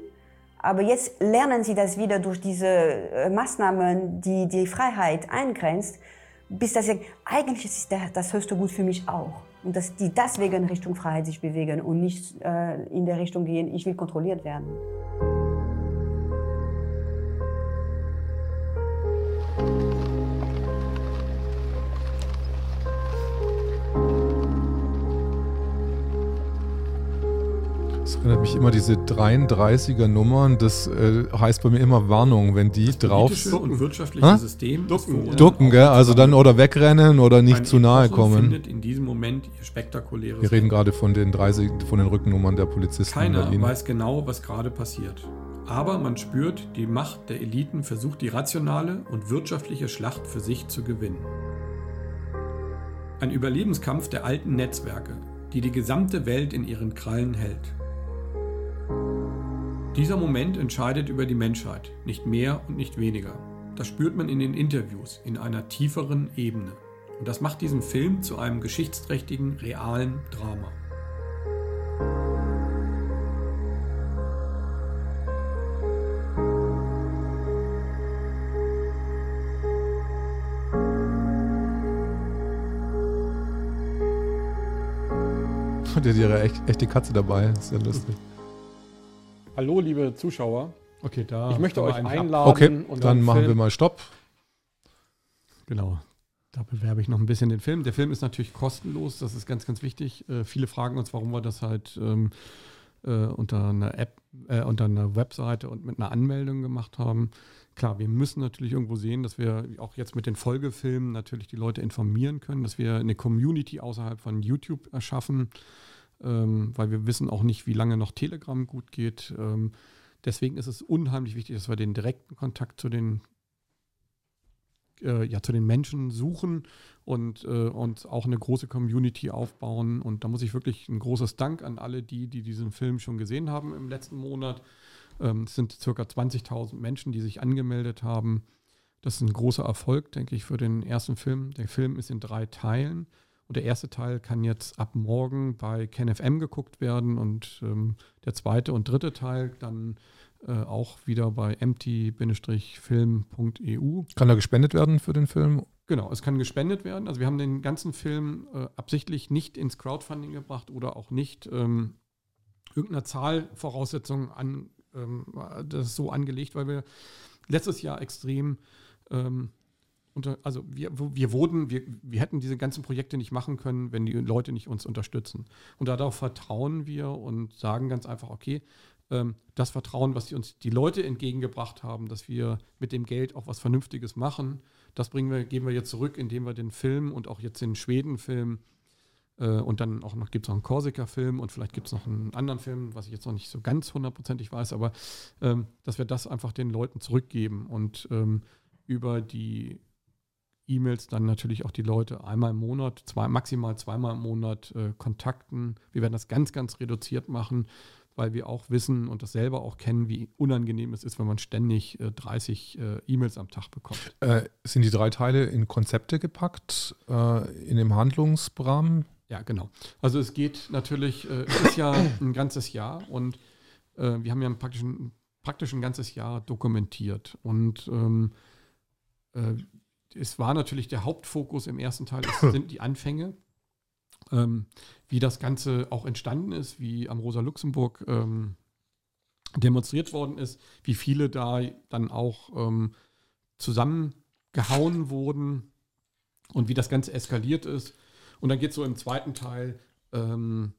aber jetzt lernen sie das wieder durch diese äh, Maßnahmen, die die Freiheit eingrenzt, bis das eigentlich ist das höchste Gut für mich auch. Und dass die deswegen Richtung Freiheit sich bewegen und nicht äh, in der Richtung gehen, ich will kontrolliert werden. Erinnert mich immer diese 33er Nummern. Das äh, heißt bei mir immer Warnung, wenn die das drauf sind. und wirtschaftliche ha? System ducken, ducken gell? Also dann oder wegrennen oder nicht zu nahe kommen. findet in diesem Moment ihr spektakuläres. Wir reden gerade von den 30, von den Rückennummern der Polizisten. Keiner weiß genau, was gerade passiert. Aber man spürt, die Macht der Eliten versucht die rationale und wirtschaftliche Schlacht für sich zu gewinnen. Ein Überlebenskampf der alten Netzwerke, die die gesamte Welt in ihren Krallen hält. Dieser Moment entscheidet über die Menschheit, nicht mehr und nicht weniger. Das spürt man in den Interviews in einer tieferen Ebene. Und das macht diesen Film zu einem geschichtsträchtigen, realen Drama. Der hat ihre echt, echte Katze dabei. Das ist ja lustig. Hallo, liebe Zuschauer. Okay, da. Ich möchte euch einladen. Okay, und dann machen Film. wir mal Stopp. Genau. Da bewerbe ich noch ein bisschen den Film. Der Film ist natürlich kostenlos, das ist ganz, ganz wichtig. Äh, viele fragen uns, warum wir das halt ähm, äh, unter einer App, äh, unter einer Webseite und mit einer Anmeldung gemacht haben. Klar, wir müssen natürlich irgendwo sehen, dass wir auch jetzt mit den Folgefilmen natürlich die Leute informieren können, dass wir eine Community außerhalb von YouTube erschaffen ähm, weil wir wissen auch nicht, wie lange noch Telegram gut geht. Ähm, deswegen ist es unheimlich wichtig, dass wir den direkten Kontakt zu den äh, ja, zu den Menschen suchen und, äh, und auch eine große Community aufbauen. Und da muss ich wirklich ein großes Dank an alle die, die diesen Film schon gesehen haben im letzten Monat. Ähm, es sind circa 20.000 Menschen, die sich angemeldet haben. Das ist ein großer Erfolg, denke ich, für den ersten Film. Der Film ist in drei Teilen. Und der erste Teil kann jetzt ab morgen bei KenFM geguckt werden und ähm, der zweite und dritte Teil dann äh, auch wieder bei empty-film.eu. Kann da gespendet werden für den Film? Genau, es kann gespendet werden. Also wir haben den ganzen Film äh, absichtlich nicht ins Crowdfunding gebracht oder auch nicht ähm, irgendeiner Zahlvoraussetzung an, ähm, das so angelegt, weil wir letztes Jahr extrem ähm, unter, also wir, wir wurden, wir, wir hätten diese ganzen Projekte nicht machen können, wenn die Leute nicht uns unterstützen. Und darauf vertrauen wir und sagen ganz einfach, okay, ähm, das Vertrauen, was die uns die Leute entgegengebracht haben, dass wir mit dem Geld auch was Vernünftiges machen, das bringen wir, geben wir jetzt zurück, indem wir den Film und auch jetzt den Schweden-Film äh, und dann auch noch gibt es noch einen Korsika-Film und vielleicht gibt es noch einen anderen Film, was ich jetzt noch nicht so ganz hundertprozentig weiß, aber ähm, dass wir das einfach den Leuten zurückgeben und ähm, über die E-Mails dann natürlich auch die Leute einmal im Monat, zwei, maximal zweimal im Monat äh, kontakten. Wir werden das ganz, ganz reduziert machen, weil wir auch wissen und das selber auch kennen, wie unangenehm es ist, wenn man ständig äh, 30 äh, E-Mails am Tag bekommt. Äh, sind die drei Teile in Konzepte gepackt, äh, in dem Handlungsrahmen? Ja, genau. Also es geht natürlich, äh, es ist ja [coughs] ein ganzes Jahr und wir haben ja praktisch ein, praktisch ein ganzes Jahr dokumentiert und ähm, es war natürlich der Hauptfokus im ersten Teil, es [coughs] sind die Anfänge, ähm, wie das Ganze auch entstanden ist, wie am Rosa Luxemburg ähm, demonstriert worden ist, wie viele da dann auch ähm, zusammengehauen wurden und wie das Ganze eskaliert ist. Und dann geht es so im zweiten Teil ähm,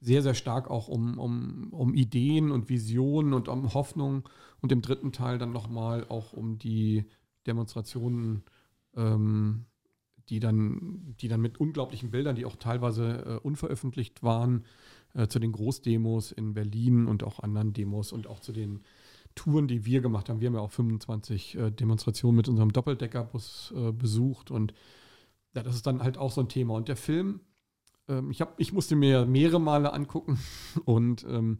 sehr, sehr stark auch um, um, um Ideen und Visionen und um Hoffnung und im dritten Teil dann nochmal auch um die Demonstrationen, ähm, die, dann, die dann mit unglaublichen Bildern, die auch teilweise äh, unveröffentlicht waren, äh, zu den Großdemos in Berlin und auch anderen Demos und auch zu den Touren, die wir gemacht haben. Wir haben ja auch 25 äh, Demonstrationen mit unserem Doppeldeckerbus äh, besucht und ja, das ist dann halt auch so ein Thema. Und der Film, ähm, ich, hab, ich musste mir mehrere Male angucken [laughs] und ähm,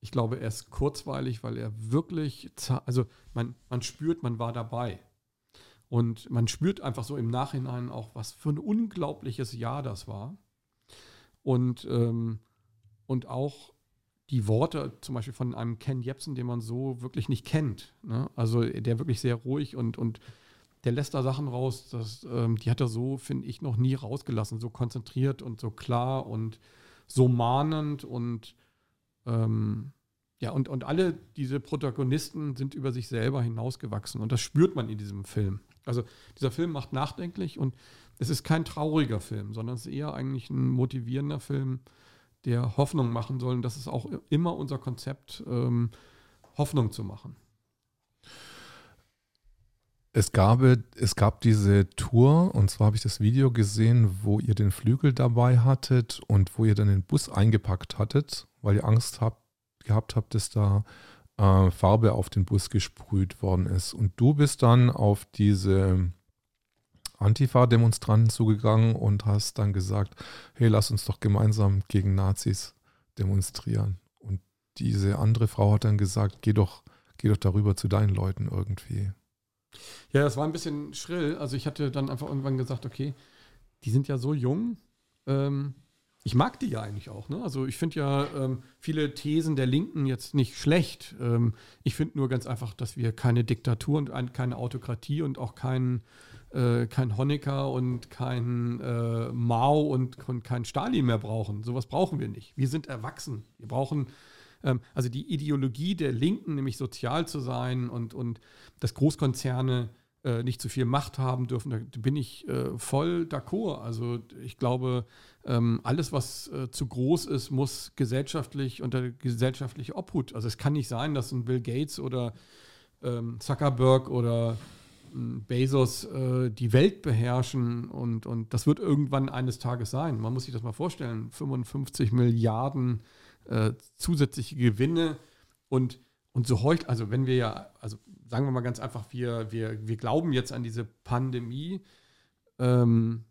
ich glaube, er ist kurzweilig, weil er wirklich, also man, man spürt, man war dabei. Und man spürt einfach so im Nachhinein auch, was für ein unglaubliches Jahr das war. Und, ähm, und auch die Worte zum Beispiel von einem Ken Jebsen, den man so wirklich nicht kennt. Ne? Also der wirklich sehr ruhig und, und der lässt da Sachen raus, das, ähm, die hat er so, finde ich, noch nie rausgelassen. So konzentriert und so klar und so mahnend und ähm, ja, und, und alle diese Protagonisten sind über sich selber hinausgewachsen und das spürt man in diesem Film. Also dieser Film macht nachdenklich und es ist kein trauriger Film, sondern es ist eher eigentlich ein motivierender Film, der Hoffnung machen soll. Und das ist auch immer unser Konzept, ähm, Hoffnung zu machen. Es gab, es gab diese Tour, und zwar habe ich das Video gesehen, wo ihr den Flügel dabei hattet und wo ihr dann den Bus eingepackt hattet, weil ihr Angst habt, gehabt habt, dass da äh, Farbe auf den Bus gesprüht worden ist. Und du bist dann auf diese Antifa-Demonstranten zugegangen und hast dann gesagt, hey, lass uns doch gemeinsam gegen Nazis demonstrieren. Und diese andere Frau hat dann gesagt, geh doch, geh doch darüber zu deinen Leuten irgendwie. Ja, das war ein bisschen schrill. Also ich hatte dann einfach irgendwann gesagt, okay, die sind ja so jung. Ähm, ich mag die ja eigentlich auch. Ne? Also ich finde ja ähm, viele Thesen der Linken jetzt nicht schlecht. Ähm, ich finde nur ganz einfach, dass wir keine Diktatur und ein, keine Autokratie und auch keinen äh, kein Honecker und kein äh, Mao und, und kein Stalin mehr brauchen. Sowas brauchen wir nicht. Wir sind erwachsen. Wir brauchen ähm, also die Ideologie der Linken, nämlich sozial zu sein und, und dass Großkonzerne äh, nicht zu viel Macht haben dürfen, da bin ich äh, voll d'accord. Also ich glaube, ähm, alles, was äh, zu groß ist, muss gesellschaftlich unter gesellschaftliche Obhut. Also es kann nicht sein, dass ein Bill Gates oder ähm, Zuckerberg oder Bezos äh, die Welt beherrschen und, und das wird irgendwann eines Tages sein. Man muss sich das mal vorstellen, 55 Milliarden äh, zusätzliche Gewinne und, und so heute, also wenn wir ja, also sagen wir mal ganz einfach, wir, wir, wir glauben jetzt an diese Pandemie, ähm,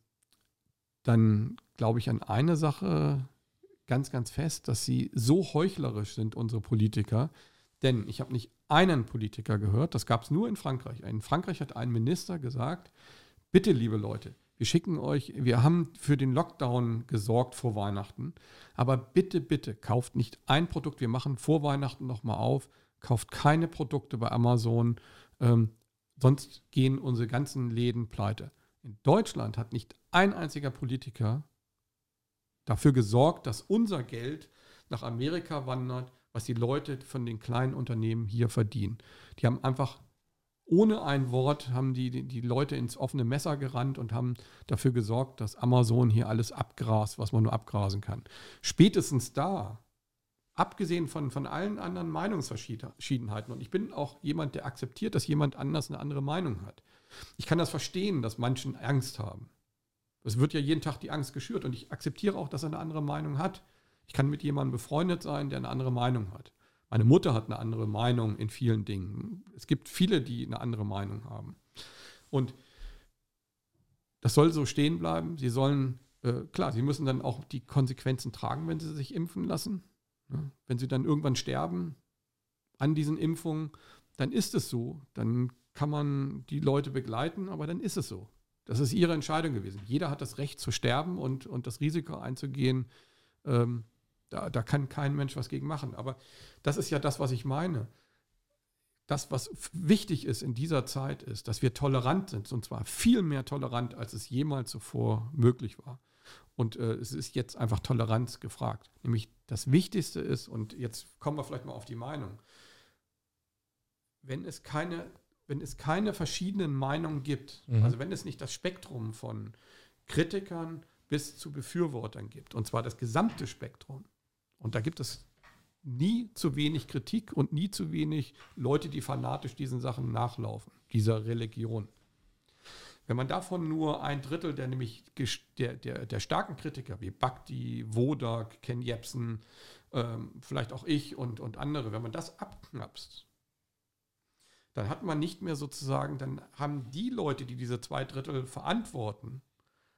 dann glaube ich an eine Sache ganz, ganz fest, dass sie so heuchlerisch sind, unsere Politiker, denn ich habe nicht einen Politiker gehört, das gab es nur in Frankreich. In Frankreich hat ein Minister gesagt, bitte liebe Leute, wir schicken euch, wir haben für den Lockdown gesorgt vor Weihnachten, aber bitte, bitte kauft nicht ein Produkt, wir machen vor Weihnachten nochmal auf, kauft keine Produkte bei Amazon, ähm, sonst gehen unsere ganzen Läden pleite. In Deutschland hat nicht ein einziger Politiker dafür gesorgt, dass unser Geld nach Amerika wandert, was die Leute von den kleinen Unternehmen hier verdienen. Die haben einfach ohne ein Wort haben die, die, die Leute ins offene Messer gerannt und haben dafür gesorgt, dass Amazon hier alles abgrast, was man nur abgrasen kann. Spätestens da, abgesehen von, von allen anderen Meinungsverschiedenheiten, und ich bin auch jemand, der akzeptiert, dass jemand anders eine andere Meinung hat. Ich kann das verstehen, dass Menschen Angst haben. Es wird ja jeden Tag die Angst geschürt und ich akzeptiere auch, dass er eine andere Meinung hat. Ich kann mit jemandem befreundet sein, der eine andere Meinung hat. Meine Mutter hat eine andere Meinung in vielen Dingen. Es gibt viele, die eine andere Meinung haben. Und das soll so stehen bleiben. Sie sollen, äh, klar, sie müssen dann auch die Konsequenzen tragen, wenn sie sich impfen lassen. Ja, wenn sie dann irgendwann sterben an diesen Impfungen, dann ist es so. Dann kann man die Leute begleiten, aber dann ist es so. Das ist ihre Entscheidung gewesen. Jeder hat das Recht zu sterben und, und das Risiko einzugehen, ähm, da, da kann kein Mensch was gegen machen. Aber das ist ja das, was ich meine. Das, was wichtig ist in dieser Zeit, ist, dass wir tolerant sind, und zwar viel mehr tolerant, als es jemals zuvor möglich war. Und äh, es ist jetzt einfach Toleranz gefragt. Nämlich das Wichtigste ist, und jetzt kommen wir vielleicht mal auf die Meinung, wenn es keine, wenn es keine verschiedenen Meinungen gibt, mhm. also wenn es nicht das Spektrum von Kritikern bis zu Befürwortern gibt, und zwar das gesamte Spektrum, Und da gibt es nie zu wenig Kritik und nie zu wenig Leute, die fanatisch diesen Sachen nachlaufen, dieser Religion. Wenn man davon nur ein Drittel der nämlich der, der, der starken Kritiker wie Bhakti, Wodak, Ken Jebsen, ähm, vielleicht auch ich und, und andere, wenn man das abknapst, dann hat man nicht mehr sozusagen, dann haben die Leute, die diese zwei Drittel verantworten,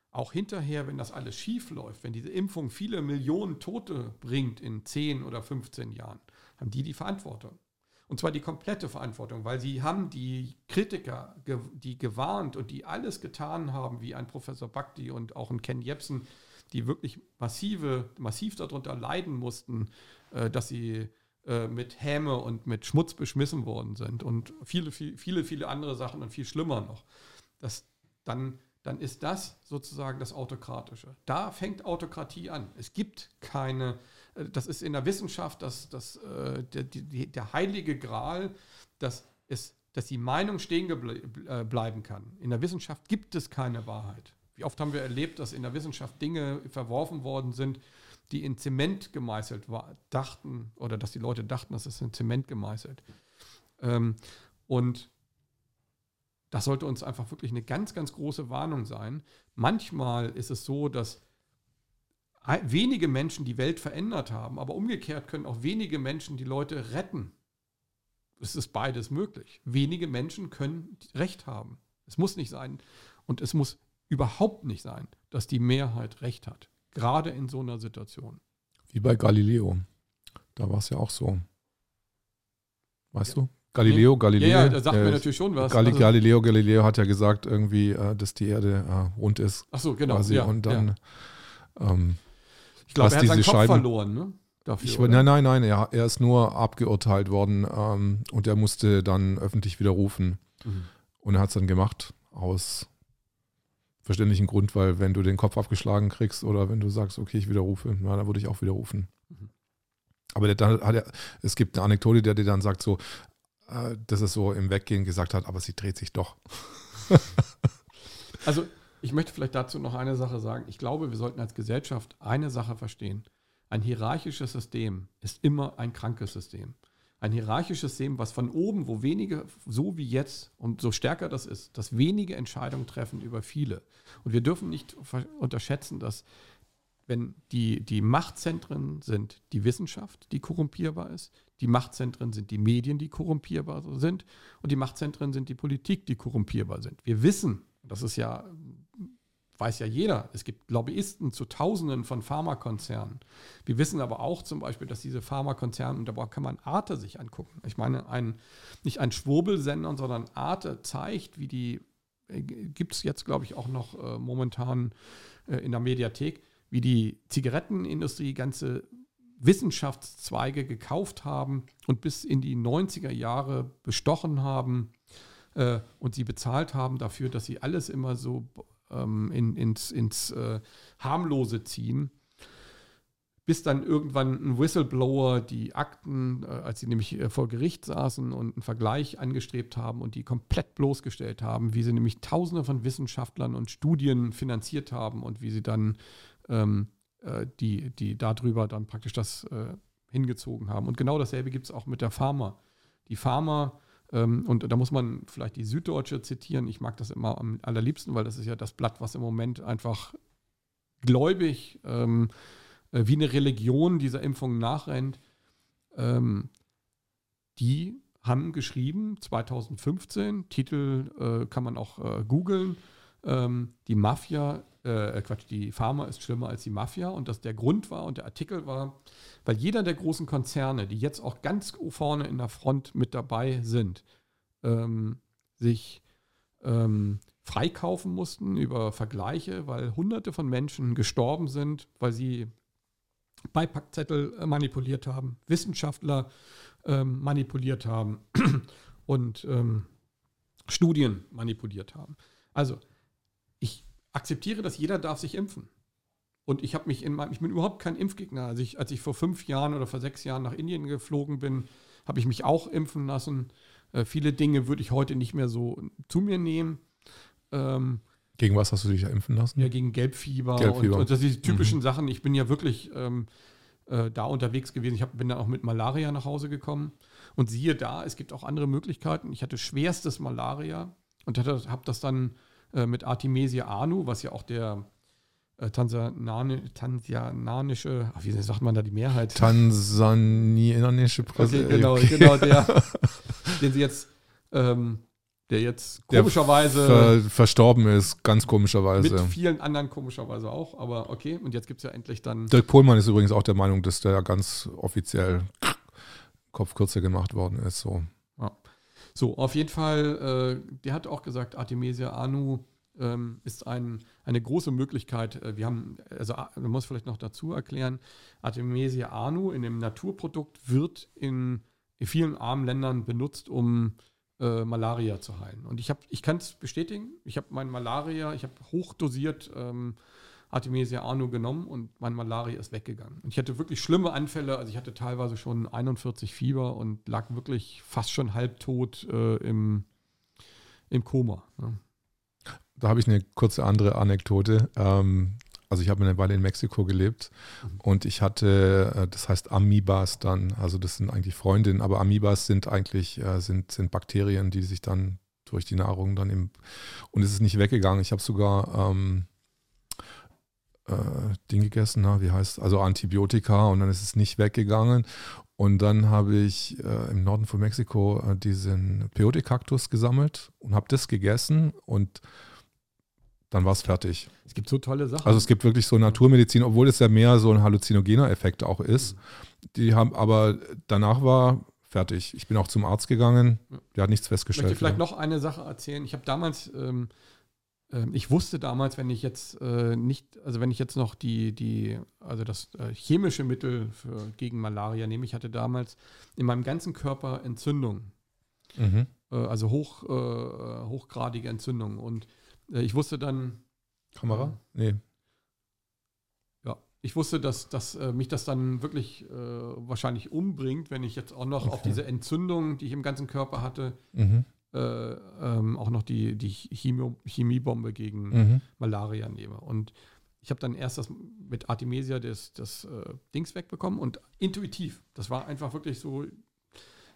auch hinterher, wenn das alles schief läuft, wenn diese Impfung viele Millionen Tote bringt in 10 oder 15 Jahren, haben die die Verantwortung. Und zwar die komplette Verantwortung, weil sie haben die Kritiker, die gewarnt und die alles getan haben, wie ein Professor Bakti und auch ein Ken Jebsen, die wirklich massive, massiv darunter leiden mussten, äh, dass sie äh, mit Häme und mit Schmutz beschmissen worden sind und viele, viele, viele andere Sachen und viel schlimmer noch. Das, dann dann ist das sozusagen das Autokratische. Da fängt Autokratie an. Es gibt keine, das ist in der Wissenschaft das, das, äh, der, die, der heilige Gral, dass, es, dass die Meinung stehen äh, bleiben kann. In der Wissenschaft gibt es keine Wahrheit. Wie oft haben wir erlebt, dass in der Wissenschaft Dinge verworfen worden sind, die in Zement gemeißelt war, dachten, oder dass die Leute dachten, das ist in Zement gemeißelt. Ähm, und das sollte uns einfach wirklich eine ganz, ganz große Warnung sein. Manchmal ist es so, dass wenige Menschen die Welt verändert haben, aber umgekehrt können auch wenige Menschen die Leute retten. Es ist beides möglich. Wenige Menschen können Recht haben. Es muss nicht sein und es muss überhaupt nicht sein, dass die Mehrheit Recht hat. Gerade in so einer Situation. Wie bei Galileo. Da war es ja auch so. Weißt ja. du? Galileo, Galileo. Ja, ja da sagt äh, mir natürlich schon was. Gal also, Galileo, Galileo hat ja gesagt irgendwie, äh, dass die Erde äh, rund ist. Ach so, genau. Quasi. Ja, und dann. Ja. Ähm, ich glaube, er hat seinen Kopf Scheiben, verloren, ne? Dafür, ich, nein, nein, nein, er, er ist nur abgeurteilt worden ähm, und er musste dann öffentlich widerrufen. Mhm. Und er hat es dann gemacht aus verständlichen Grund, weil wenn du den Kopf abgeschlagen kriegst oder wenn du sagst, okay, ich widerrufe, na, dann würde ich auch widerrufen. Mhm. Aber der, hat er, es gibt eine Anekdote, der dir dann sagt so, äh, dass es so im Weggehen gesagt hat, aber sie dreht sich doch. also ich möchte vielleicht dazu noch eine Sache sagen. Ich glaube, wir sollten als Gesellschaft eine Sache verstehen. Ein hierarchisches System ist immer ein krankes System. Ein hierarchisches System, was von oben, wo wenige, so wie jetzt und so stärker das ist, dass wenige Entscheidungen treffen über viele. Und wir dürfen nicht unterschätzen, dass wenn die, die Machtzentren sind die Wissenschaft, die korrumpierbar ist, die Machtzentren sind die Medien, die korrumpierbar sind und die Machtzentren sind die Politik, die korrumpierbar sind. Wir wissen, das ist ja, weiß ja jeder, es gibt Lobbyisten zu Tausenden von Pharmakonzernen. Wir wissen aber auch zum Beispiel, dass diese Pharmakonzerne, und da kann man Arte sich angucken. Ich meine, ein, nicht ein Schwurbelsender, sondern Arte zeigt, wie die, äh, gibt es jetzt, glaube ich, auch noch äh, momentan äh, in der Mediathek, wie die Zigarettenindustrie ganze Wissenschaftszweige gekauft haben und bis in die 90er Jahre bestochen haben äh, und sie bezahlt haben dafür, dass sie alles immer so ähm, in, ins, ins äh, Harmlose ziehen. Bis dann irgendwann ein Whistleblower die Akten, äh, als sie nämlich äh, vor Gericht saßen und einen Vergleich angestrebt haben und die komplett bloßgestellt haben, wie sie nämlich Tausende von Wissenschaftlern und Studien finanziert haben und wie sie dann ähm, äh, die, die darüber dann praktisch das äh, hingezogen haben. Und genau dasselbe gibt es auch mit der Pharma. Die Pharma, und da muss man vielleicht die Süddeutsche zitieren, ich mag das immer am allerliebsten, weil das ist ja das Blatt, was im Moment einfach gläubig ähm, äh, wie eine Religion dieser Impfung nachrennt. Ähm, die haben geschrieben, 2015, Titel äh, kann man auch äh, googeln, ähm, die Mafia äh, Quatsch, die Pharma ist schlimmer als die Mafia und dass der Grund war und der Artikel war, weil jeder der großen Konzerne, die jetzt auch ganz vorne in der Front mit dabei sind, ähm, sich ähm, freikaufen mussten über Vergleiche, weil hunderte von Menschen gestorben sind, weil sie Beipackzettel äh, manipuliert haben, Wissenschaftler ähm, manipuliert haben [clears throat] und ähm, Studien manipuliert haben. Also akzeptiere, dass jeder darf sich impfen. Und ich habe mich in meinem, ich bin überhaupt kein Impfgegner. Als ich, als ich vor fünf Jahren oder vor sechs Jahren nach Indien geflogen bin, habe ich mich auch impfen lassen. Äh, viele Dinge würde ich heute nicht mehr so zu mir nehmen. Ähm, gegen was hast du dich impfen lassen? Ja, gegen Gelbfieber, Gelbfieber. Und, und das sind die typischen mhm. Sachen. Ich bin ja wirklich, ähm, äh, da unterwegs gewesen. Ich hab, bin dann auch mit Malaria nach Hause gekommen. Und siehe da, es gibt auch andere Möglichkeiten. Ich hatte schwerstes Malaria und habe das dann mit Artemisia anu, was ja auch der äh, tansianische, ach, wie sagt man da die Mehrheit? Tansanianische Präsident. Okay, genau, genau der, [laughs] den sie jetzt, ähm, der jetzt komischerweise der ver verstorben ist, ganz komischerweise. Mit vielen anderen komischerweise auch, aber okay. Und jetzt gibt es ja endlich dann. Dirk Pohlmann ist übrigens auch der Meinung, dass der ganz offiziell Kopf kürzer gemacht worden ist. So. So auf jeden Fall, äh, der hat auch gesagt, Artemisia anu ähm, ist ein, eine große Möglichkeit. Äh, wir haben, also man muss vielleicht noch dazu erklären, Artemisia anu in dem Naturprodukt wird in, in vielen armen Ländern benutzt, um äh, Malaria zu heilen. Und ich, ich kann es bestätigen, ich habe mein Malaria, ich habe hochdosiert ähm, Artemisia anu genommen und mein Malaria ist weggegangen. Und ich hatte wirklich schlimme Anfälle, also ich hatte teilweise schon 41 Fieber und lag wirklich fast schon halbtot äh, im, im Koma. Ne? da habe ich eine kurze andere Anekdote. Ähm, also ich habe eine Weile in Mexiko gelebt mhm. und ich hatte, äh, das heißt Amoebas dann, also das sind eigentlich Freundinnen, aber Amoebas sind eigentlich, äh, sind, sind Bakterien, die sich dann durch die Nahrung dann im, und es ist nicht weggegangen. Ich habe sogar ähm, äh, Ding gegessen, na, wie heißt also Antibiotika und dann ist es nicht weggegangen. Und dann habe ich äh, im Norden von Mexiko äh, diesen Peyote-Kaktus gesammelt und habe das gegessen und dann war es fertig. Es gibt so tolle Sachen. Also es gibt wirklich so Naturmedizin, obwohl es ja mehr so ein halluzinogener Effekt auch ist. Die haben, aber danach war fertig. Ich bin auch zum Arzt gegangen, der hat nichts festgestellt. Ich möchte vielleicht ja. noch eine Sache erzählen. Ich habe damals, ähm, äh, ich wusste damals, wenn ich jetzt äh, nicht, also wenn ich jetzt noch die, die, also das äh, chemische Mittel für, gegen Malaria nehme, ich hatte damals in meinem ganzen Körper Entzündungen. Mhm. Äh, also hoch, äh, hochgradige Entzündungen. Und äh, ich wusste dann. Kamera? nee. Ja, ich wusste, dass, dass äh, mich das dann wirklich äh, wahrscheinlich umbringt, wenn ich jetzt auch noch okay. auf diese Entzündung, die ich im ganzen Körper hatte, mhm. Äh, ähm, auch noch die, die Chemie, Chemiebombe gegen mhm. Malaria nehme. Und ich habe dann erst das mit Artemisia das, das äh, Dings wegbekommen und intuitiv. Das war einfach wirklich so,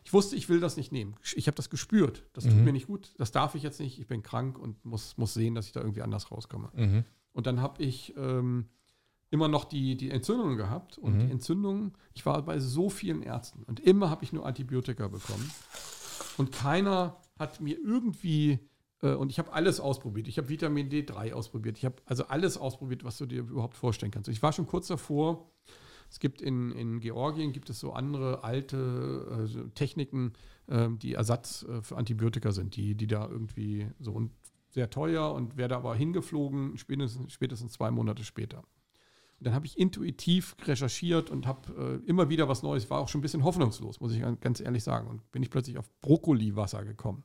ich wusste, ich will das nicht nehmen. Ich habe das gespürt. Das tut mhm. mir nicht gut. Das darf ich jetzt nicht. Ich bin krank und muss, muss sehen, dass ich da irgendwie anders rauskomme. Mhm. Und dann habe ich ähm, immer noch die, die Entzündungen gehabt. Und mhm. die Entzündungen, ich war bei so vielen Ärzten und immer habe ich nur Antibiotika bekommen. Und keiner hat mir irgendwie, äh, und ich habe alles ausprobiert. Ich habe Vitamin D3 ausprobiert. Ich habe also alles ausprobiert, was du dir überhaupt vorstellen kannst. Ich war schon kurz davor, es gibt in, in Georgien gibt es so andere alte äh, Techniken, äh, die Ersatz äh, für Antibiotika sind, die, die da irgendwie so und sehr teuer und werde aber hingeflogen, spätestens, spätestens zwei Monate später. Und dann habe ich intuitiv recherchiert und habe äh, immer wieder was Neues, war auch schon ein bisschen hoffnungslos, muss ich ganz ehrlich sagen. Und bin ich plötzlich auf Brokkoliwasser gekommen.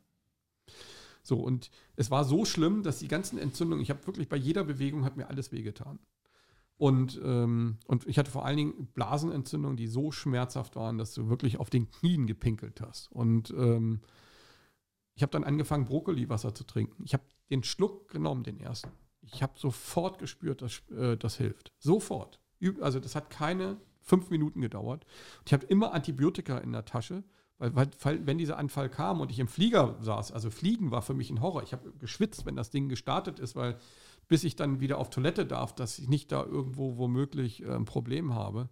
So, und es war so schlimm, dass die ganzen Entzündungen, ich habe wirklich bei jeder Bewegung hat mir alles wehgetan. Und, ähm, und ich hatte vor allen Dingen Blasenentzündungen, die so schmerzhaft waren, dass du wirklich auf den Knien gepinkelt hast. Und ähm, ich habe dann angefangen, Brokkoliwasser zu trinken. Ich habe den Schluck genommen, den ersten. Ich habe sofort gespürt, dass äh, das hilft. Sofort. Also das hat keine fünf Minuten gedauert. ich habe immer Antibiotika in der Tasche, weil, weil, wenn dieser Anfall kam und ich im Flieger saß, also Fliegen war für mich ein Horror. Ich habe geschwitzt, wenn das Ding gestartet ist, weil bis ich dann wieder auf Toilette darf, dass ich nicht da irgendwo womöglich äh, ein Problem habe.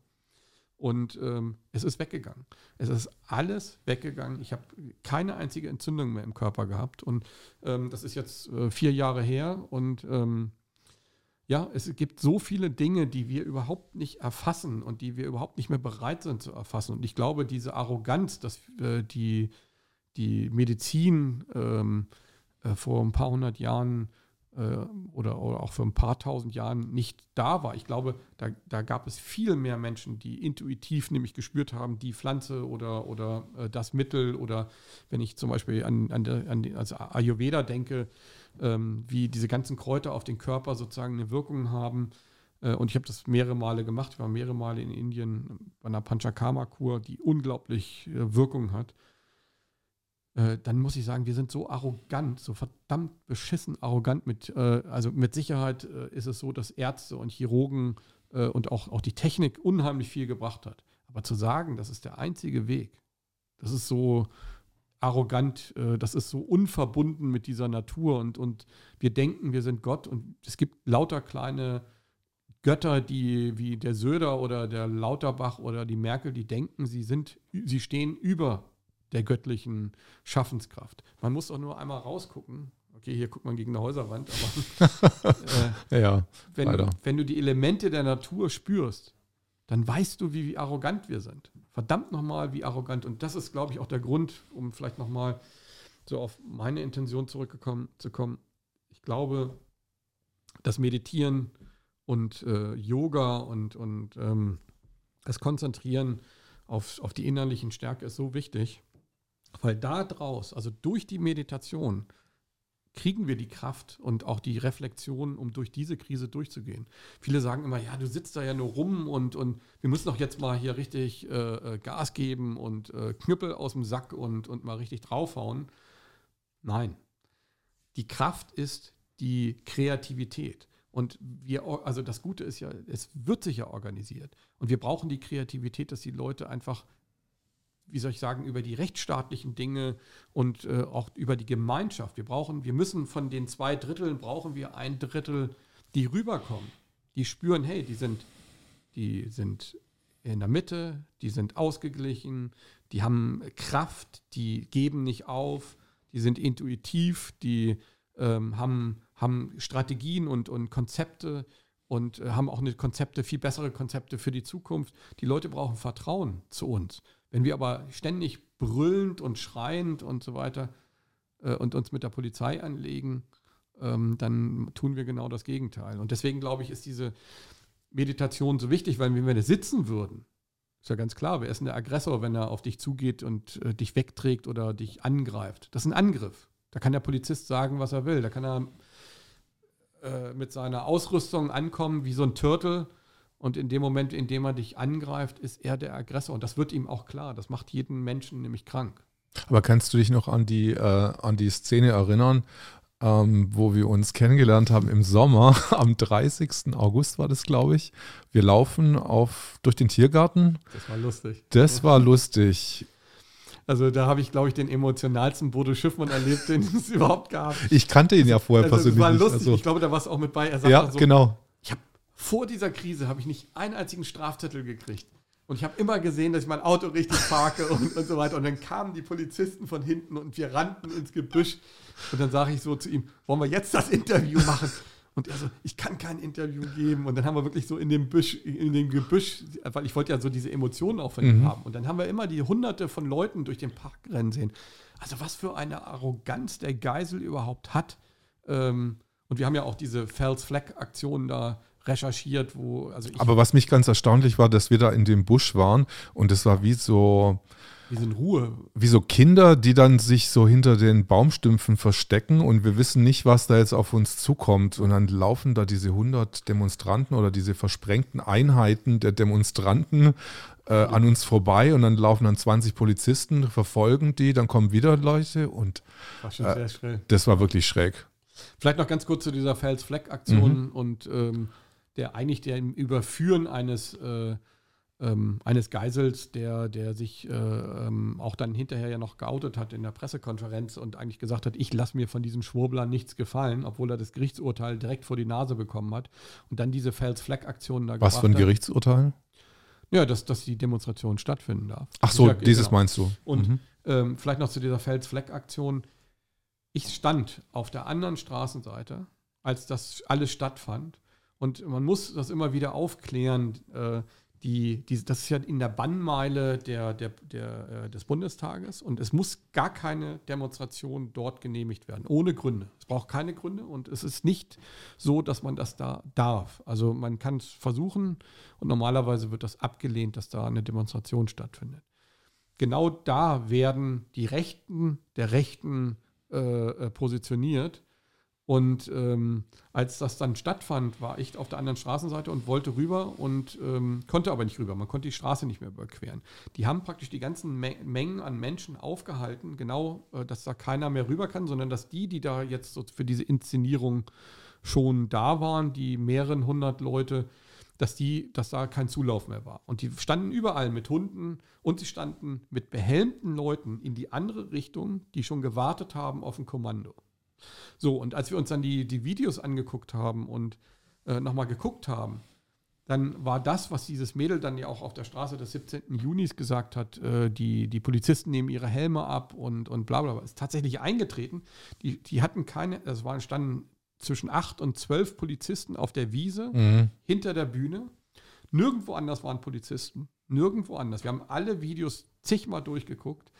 Und ähm, es ist weggegangen. Es ist alles weggegangen. Ich habe keine einzige Entzündung mehr im Körper gehabt. Und ähm, das ist jetzt äh, vier Jahre her. Und ähm, ja, es gibt so viele Dinge, die wir überhaupt nicht erfassen und die wir überhaupt nicht mehr bereit sind zu erfassen. Und ich glaube, diese Arroganz, dass äh, die, die Medizin ähm, äh, vor ein paar hundert Jahren oder, oder auch für ein paar tausend Jahren nicht da war. Ich glaube, da, da gab es viel mehr Menschen, die intuitiv nämlich gespürt haben, die Pflanze oder, oder äh, das Mittel oder wenn ich zum Beispiel an, an, an die, also Ayurveda denke, ähm, wie diese ganzen Kräuter auf den Körper sozusagen eine Wirkung haben. Äh, und ich habe das mehrere Male gemacht. Ich war mehrere Male in Indien bei einer Panchakarma-Kur, die unglaublich äh, Wirkung hat. Äh, dann muss ich sagen, wir sind so arrogant, so verdammt beschissen arrogant mit, äh, also mit Sicherheit äh, ist es so, dass Ärzte und Chirurgen äh, und auch, auch die Technik unheimlich viel gebracht hat. Aber zu sagen, das ist der einzige Weg, das ist so arrogant, äh, das ist so unverbunden mit dieser Natur und, und wir denken, wir sind Gott und es gibt lauter kleine Götter, die wie der Söder oder der Lauterbach oder die Merkel, die denken, sie sind, sie stehen über der göttlichen Schaffenskraft. Man muss auch nur einmal rausgucken. Okay, hier guckt man gegen eine Häuserwand, aber [laughs] äh, ja, wenn, wenn du die Elemente der Natur spürst, dann weißt du, wie, wie arrogant wir sind. Verdammt nochmal, wie arrogant. Und das ist, glaube ich, auch der Grund, um vielleicht nochmal so auf meine Intention zurückgekommen zu kommen. Ich glaube, das Meditieren und äh, Yoga und, und ähm, das Konzentrieren auf, auf die innerlichen Stärke ist so wichtig, weil da draus, also durch die Meditation, kriegen wir die Kraft und auch die Reflexion, um durch diese Krise durchzugehen. Viele sagen immer, ja, du sitzt da ja nur rum und, und wir müssen doch jetzt mal hier richtig äh, äh Gas geben und äh, Knüppel aus dem Sack und, und mal richtig draufhauen. Nein, die Kraft ist die Kreativität. Und wir, also das Gute ist ja, es wird sich ja organisiert. Und wir brauchen die Kreativität, dass die Leute einfach, wie soll ich sagen, über die rechtsstaatlichen Dinge und äh, auch über die Gemeinschaft. Wir brauchen, wir müssen von den zwei Dritteln brauchen wir ein Drittel, die rüberkommen, die spüren, hey, die sind, die sind in der Mitte, die sind ausgeglichen, die haben Kraft, die geben nicht auf, die sind intuitiv, die ähm, haben haben Strategien und, und Konzepte und äh, haben auch eine Konzepte, viel bessere Konzepte für die Zukunft. Die Leute brauchen Vertrauen zu uns. Wenn wir aber ständig brüllend und schreiend und so weiter äh, und uns mit der Polizei anlegen, ähm, dann tun wir genau das Gegenteil. Und deswegen glaube ich, ist diese Meditation so wichtig, weil wenn wir da sitzen würden, ist ja ganz klar, wer ist denn der Aggressor, wenn er auf dich zugeht und äh, dich wegträgt oder dich angreift? Das ist ein Angriff. Da kann der Polizist sagen, was er will. Da kann er äh, mit seiner Ausrüstung ankommen wie so ein Turtle. Und in dem Moment, in dem er dich angreift, ist er der Aggressor. Und das wird ihm auch klar. Das macht jeden Menschen nämlich krank. Aber kannst du dich noch an die, äh, an die Szene erinnern, ähm, wo wir uns kennengelernt haben im Sommer, [laughs] am 30. August war das, glaube ich. Wir laufen auf, durch den Tiergarten. Das war lustig. Das war lustig. Also da habe ich, glaube ich, den emotionalsten Bodo Schiffmann erlebt, den es [laughs] überhaupt gab. Ich kannte ihn ja vorher also, persönlich. Das war lustig. Also, ich glaube, da war es auch mit bei. Er sagt ja, so, genau. Vor dieser Krise habe ich nicht einen einzigen Strafzettel gekriegt. Und ich habe immer gesehen, dass ich mein Auto richtig parke und, und so weiter. Und dann kamen die Polizisten von hinten und wir rannten ins Gebüsch. Und dann sage ich so zu ihm, wollen wir jetzt das Interview machen? Und er so, ich kann kein Interview geben. Und dann haben wir wirklich so in dem Büsch, in dem Gebüsch, weil ich wollte ja so diese Emotionen auch von ihm mhm. haben. Und dann haben wir immer die hunderte von Leuten durch den Park rennen sehen. Also was für eine Arroganz der Geisel überhaupt hat. Ähm, und wir haben ja auch diese Fells Flag Aktion da recherchiert, wo, also Aber was mich ganz erstaunlich war, dass wir da in dem Busch waren und es war wie so, wie so in Ruhe. Wie so Kinder, die dann sich so hinter den Baumstümpfen verstecken und wir wissen nicht, was da jetzt auf uns zukommt. Und dann laufen da diese 100 Demonstranten oder diese versprengten Einheiten der Demonstranten äh, an uns vorbei und dann laufen dann 20 Polizisten, verfolgen die, dann kommen wieder Leute und war schon äh, sehr schräg. das war wirklich schräg. Vielleicht noch ganz kurz zu dieser Fels-Fleck-Aktion mhm. und ähm, der eigentlich dem Überführen eines äh, ähm, eines Geisels, der, der sich äh, ähm, auch dann hinterher ja noch geoutet hat in der Pressekonferenz und eigentlich gesagt hat, ich lasse mir von diesen Schwurblern nichts gefallen, obwohl er das Gerichtsurteil direkt vor die Nase bekommen hat und dann diese Fels-Fleck-Aktion da Was für ein Gerichtsurteil? Ja, dass, dass die Demonstration stattfinden darf. Ach so, ja, dieses genau. meinst du. Und mhm. ähm, vielleicht noch zu dieser Fels-Fleck-Aktion. Ich stand auf der anderen Straßenseite, als das alles stattfand. Und man muss das immer wieder aufklären. Äh, die, die, das ist ja in der Bannmeile der, der, der, äh, des Bundestages und es muss gar keine Demonstration dort genehmigt werden, ohne Gründe. Es braucht keine Gründe und es ist nicht so, dass man das da darf. Also man kann es versuchen und normalerweise wird das abgelehnt, dass da eine Demonstration stattfindet. Genau da werden die Rechten der Rechten äh, äh positioniert und ähm, als das dann stattfand, war ich auf der anderen Straßenseite und wollte rüber und ähm, konnte aber nicht rüber. Man konnte die Straße nicht mehr überqueren. Die haben praktisch die ganzen Mengen an Menschen aufgehalten, genau, äh, dass da keiner mehr rüber kann, sondern dass die, die da jetzt so für diese Inszenierung schon da waren, die mehreren hundert Leute, dass, die, dass da kein Zulauf mehr war. Und die standen überall mit Hunden und sie standen mit behelmten Leuten in die andere Richtung, die schon gewartet haben auf ein Kommando. So, und als wir uns dann die, die Videos angeguckt haben und äh, nochmal geguckt haben, dann war das, was dieses Mädel dann ja auch auf der Straße des 17. Junis gesagt hat, äh, die, die Polizisten nehmen ihre Helme ab und, und bla bla bla, ist tatsächlich eingetreten. Die, die hatten keine, es waren, standen zwischen acht und zwölf Polizisten auf der Wiese Mhm. hinter der Bühne. Nirgendwo anders waren Polizisten, nirgendwo anders. Wir haben alle Videos zigmal durchgeguckt.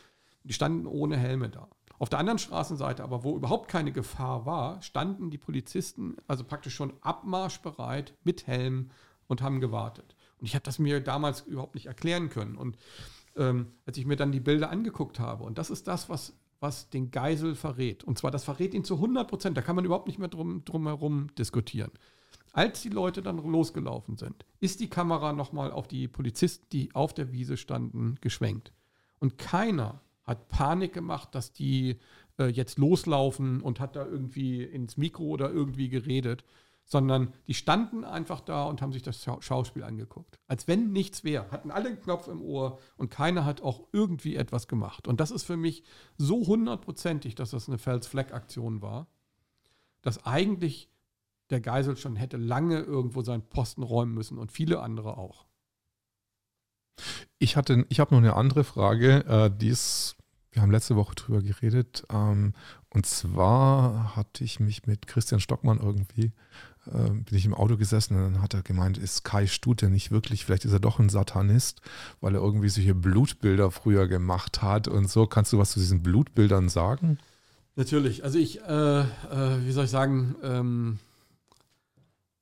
Die standen ohne Helme da. Auf der anderen Straßenseite, aber wo überhaupt keine Gefahr war, standen die Polizisten also praktisch schon abmarschbereit mit Helm und haben gewartet. Und ich habe das mir damals überhaupt nicht erklären können. Und ähm, als ich mir dann die Bilder angeguckt habe, und das ist das, was, was den Geisel verrät. Und zwar, das verrät ihn zu 100 Prozent. Da kann man überhaupt nicht mehr drum, drum herum diskutieren. Als die Leute dann losgelaufen sind, ist die Kamera nochmal auf die Polizisten, die auf der Wiese standen, geschwenkt. Und keiner hat Panik gemacht, dass die äh, jetzt loslaufen und hat da irgendwie ins Mikro oder irgendwie geredet, sondern die standen einfach da und haben sich das Schau Schauspiel angeguckt. Als wenn nichts wäre. Hatten alle einen Knopf im Ohr und keiner hat auch irgendwie etwas gemacht. Und das ist für mich so hundertprozentig, dass das eine Fels-Fleck-Aktion war, dass eigentlich der Geisel schon hätte lange irgendwo seinen Posten räumen müssen und viele andere auch. Ich ich habe noch eine andere Frage, äh, die ist, wir haben letzte Woche drüber geredet, ähm, und zwar hatte ich mich mit Christian Stockmann irgendwie, äh, bin ich im Auto gesessen und dann hat er gemeint, ist Kai Stute nicht wirklich, vielleicht ist er doch ein Satanist, weil er irgendwie solche Blutbilder früher gemacht hat und so. Kannst du was zu diesen Blutbildern sagen? Natürlich. Also ich, äh, äh, wie soll ich sagen, ähm,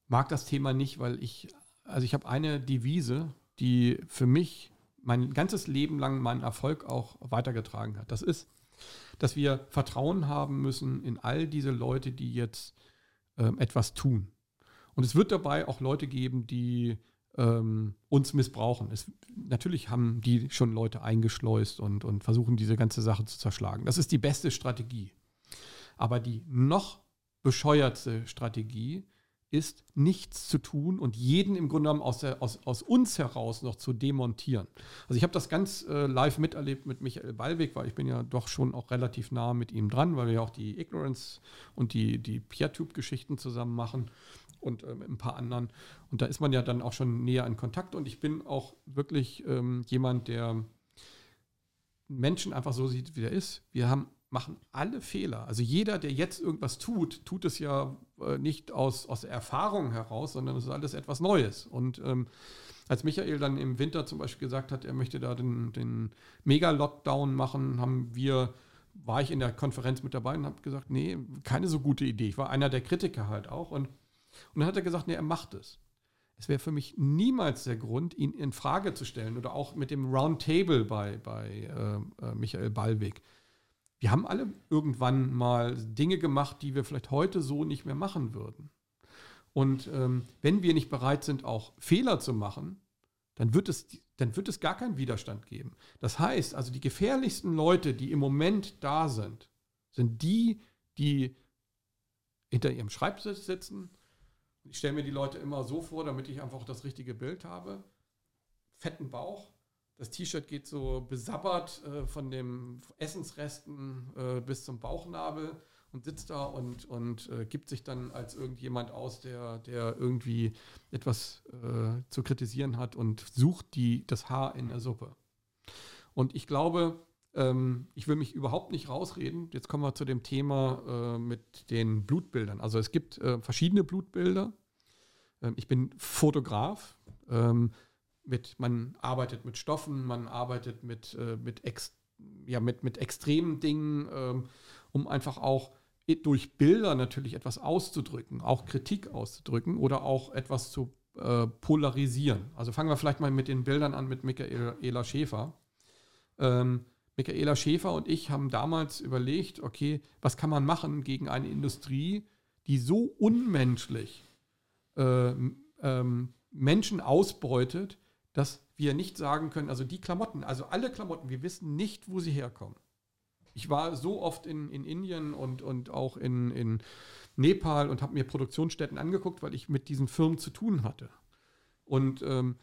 mag das Thema nicht, weil ich, also ich habe eine Devise, die für mich mein ganzes Leben lang meinen Erfolg auch weitergetragen hat. Das ist, dass wir Vertrauen haben müssen in all diese Leute, die jetzt ähm, etwas tun. Und es wird dabei auch Leute geben, die ähm, uns missbrauchen. Es, natürlich haben die schon Leute eingeschleust und, und versuchen, diese ganze Sache zu zerschlagen. Das ist die beste Strategie. Aber die noch bescheuertste Strategie ist, nichts zu tun und jeden im Grunde genommen aus, der, aus, aus uns heraus noch zu demontieren. Also ich habe das ganz äh, live miterlebt mit Michael Ballweg, weil ich bin ja doch schon auch relativ nah mit ihm dran, weil wir ja auch die Ignorance und die, die PeerTube-Geschichten zusammen machen und äh, mit ein paar anderen. Und da ist man ja dann auch schon näher in Kontakt und ich bin auch wirklich ähm, jemand, der Menschen einfach so sieht, wie er ist. Wir haben machen alle Fehler. Also jeder, der jetzt irgendwas tut, tut es ja äh, nicht aus, aus Erfahrung heraus, sondern es ist alles etwas Neues. Und ähm, als Michael dann im Winter zum Beispiel gesagt hat, er möchte da den, den Mega-Lockdown machen, haben wir, war ich in der Konferenz mit dabei und habe gesagt, nee, keine so gute Idee. Ich war einer der Kritiker halt auch. Und, und dann hat er gesagt, nee, er macht es. Es wäre für mich niemals der Grund, ihn in Frage zu stellen oder auch mit dem Roundtable bei, bei äh, Michael Ballweg wir haben alle irgendwann mal Dinge gemacht, die wir vielleicht heute so nicht mehr machen würden. Und ähm, wenn wir nicht bereit sind, auch Fehler zu machen, dann wird, es, dann wird es gar keinen Widerstand geben. Das heißt, also die gefährlichsten Leute, die im Moment da sind, sind die, die hinter ihrem Schreibtisch sitzen. Ich stelle mir die Leute immer so vor, damit ich einfach das richtige Bild habe. Fetten Bauch, das T-Shirt geht so besabbert äh, von den Essensresten äh, bis zum Bauchnabel und sitzt da und, und äh, gibt sich dann als irgendjemand aus, der, der irgendwie etwas äh, zu kritisieren hat und sucht die, das Haar in der Suppe. Und ich glaube, ähm, ich will mich überhaupt nicht rausreden. Jetzt kommen wir zu dem Thema äh, mit den Blutbildern. Also es gibt äh, verschiedene Blutbilder. Ähm, ich bin Fotograf. Ähm, mit, man arbeitet mit Stoffen, man arbeitet mit, äh, mit, ex, ja, mit, mit extremen Dingen, ähm, um einfach auch durch Bilder natürlich etwas auszudrücken, auch Kritik auszudrücken oder auch etwas zu äh, polarisieren. Also fangen wir vielleicht mal mit den Bildern an mit Michaela Schäfer. Ähm, Michaela Schäfer und ich haben damals überlegt, okay, was kann man machen gegen eine Industrie, die so unmenschlich äh, ähm, Menschen ausbeutet, dass wir nicht sagen können, also die Klamotten, also alle Klamotten, wir wissen nicht, wo sie herkommen. Ich war so oft in, in Indien und, und auch in, in Nepal und habe mir Produktionsstätten angeguckt, weil ich mit diesen Firmen zu tun hatte. Und ähm,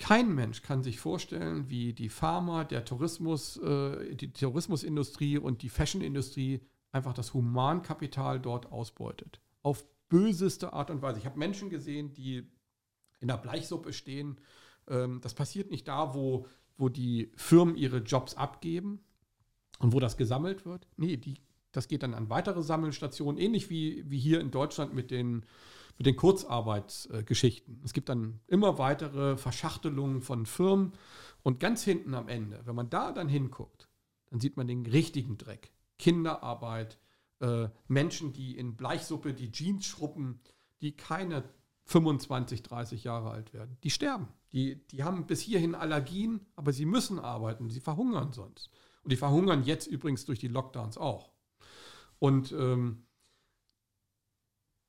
kein Mensch kann sich vorstellen, wie die Pharma, der Tourismus, äh, die Tourismusindustrie und die Fashionindustrie einfach das Humankapital dort ausbeutet. Auf böseste Art und Weise. Ich habe Menschen gesehen, die in der Bleichsuppe stehen. Ähm, das passiert nicht da, wo, wo die Firmen ihre Jobs abgeben und wo das gesammelt wird. Nee, die, das geht dann an weitere Sammelstationen, ähnlich wie, wie hier in Deutschland mit den mit den Kurzarbeitsgeschichten. Es gibt dann immer weitere Verschachtelungen von Firmen und ganz hinten am Ende, wenn man da dann hinguckt, dann sieht man den richtigen Dreck. Kinderarbeit, äh, Menschen, die in Bleichsuppe die Jeans schruppen, die keine 25, 30 Jahre alt werden. Die sterben. Die, die haben bis hierhin Allergien, aber sie müssen arbeiten. Sie verhungern sonst. Und die verhungern jetzt übrigens durch die Lockdowns auch. Und ähm,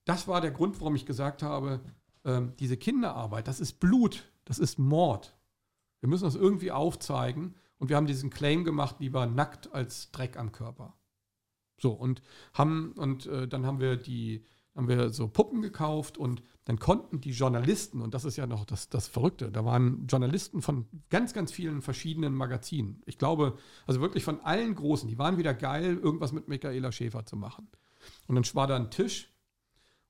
das war der Grund, warum ich gesagt habe, ähm, diese Kinderarbeit, das ist Blut, das ist Mord. Wir müssen das irgendwie aufzeigen und wir haben diesen Claim gemacht, lieber nackt als Dreck am Körper. So, und haben, und äh, dann haben wir die, haben wir so Puppen gekauft und dann konnten die Journalisten, und das ist ja noch das, das Verrückte, da waren Journalisten von ganz, ganz vielen verschiedenen Magazinen. Ich glaube, also wirklich von allen Großen, die waren wieder geil, irgendwas mit Michaela Schäfer zu machen. Und dann war da ein Tisch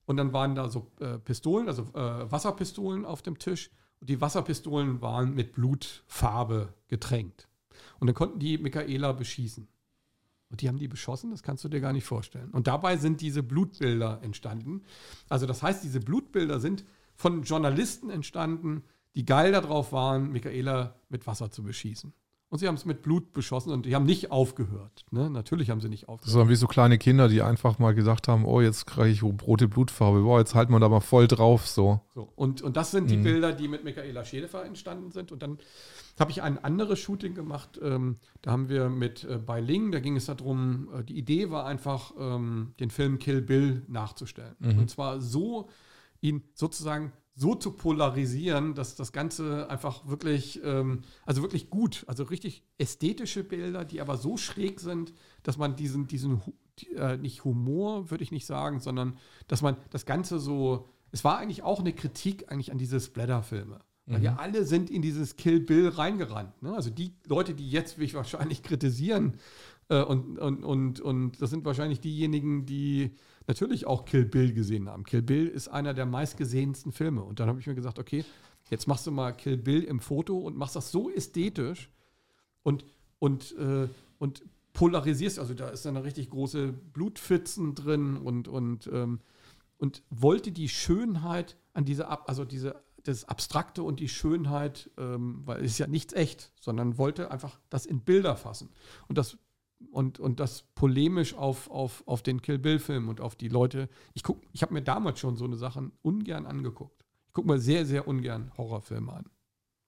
und dann waren da so äh, Pistolen, also äh, Wasserpistolen auf dem Tisch. Und die Wasserpistolen waren mit Blutfarbe getränkt. Und dann konnten die Michaela beschießen. Und die haben die beschossen, das kannst du dir gar nicht vorstellen. Und dabei sind diese Blutbilder entstanden. Also das heißt, diese Blutbilder sind von Journalisten entstanden, die geil darauf waren, Michaela mit Wasser zu beschießen. Und sie haben es mit Blut beschossen und die haben nicht aufgehört. Ne? Natürlich haben sie nicht aufgehört. Das waren wie so kleine Kinder, die einfach mal gesagt haben, oh, jetzt kriege ich rote Blutfarbe, boah, jetzt halten wir da mal voll drauf. So. so und, und das sind die mhm. Bilder, die mit Michaela Schädefer entstanden sind. Und dann habe ich ein anderes Shooting gemacht. Ähm, da haben wir mit äh, bei Ling, da ging es darum, äh, die Idee war einfach, ähm, den Film Kill Bill nachzustellen. Mhm. Und zwar so, ihn sozusagen so zu polarisieren, dass das Ganze einfach wirklich, ähm, also wirklich gut, also richtig ästhetische Bilder, die aber so schräg sind, dass man diesen, diesen äh, nicht Humor, würde ich nicht sagen, sondern dass man das Ganze so, es war eigentlich auch eine Kritik eigentlich an diese Splatter-Filme. Weil mhm. ja alle sind in dieses Kill Bill reingerannt. Ne? Also die Leute, die jetzt mich wahrscheinlich [laughs] kritisieren, äh, und, und, und, und das sind wahrscheinlich diejenigen, die natürlich auch Kill Bill gesehen haben. Kill Bill ist einer der meistgesehensten Filme. Und dann habe ich mir gesagt, okay, jetzt machst du mal Kill Bill im Foto und machst das so ästhetisch und, und, äh, und polarisierst. Also da ist dann eine richtig große Blutpfützen drin und, und, ähm, und wollte die Schönheit an diese, also diese, das Abstrakte und die Schönheit, ähm, weil es ist ja nichts echt, sondern wollte einfach das in Bilder fassen. Und das und, und das polemisch auf, auf, auf den Kill Bill-Film und auf die Leute. Ich, ich habe mir damals schon so eine Sachen ungern angeguckt. Ich gucke mir sehr, sehr ungern Horrorfilme an.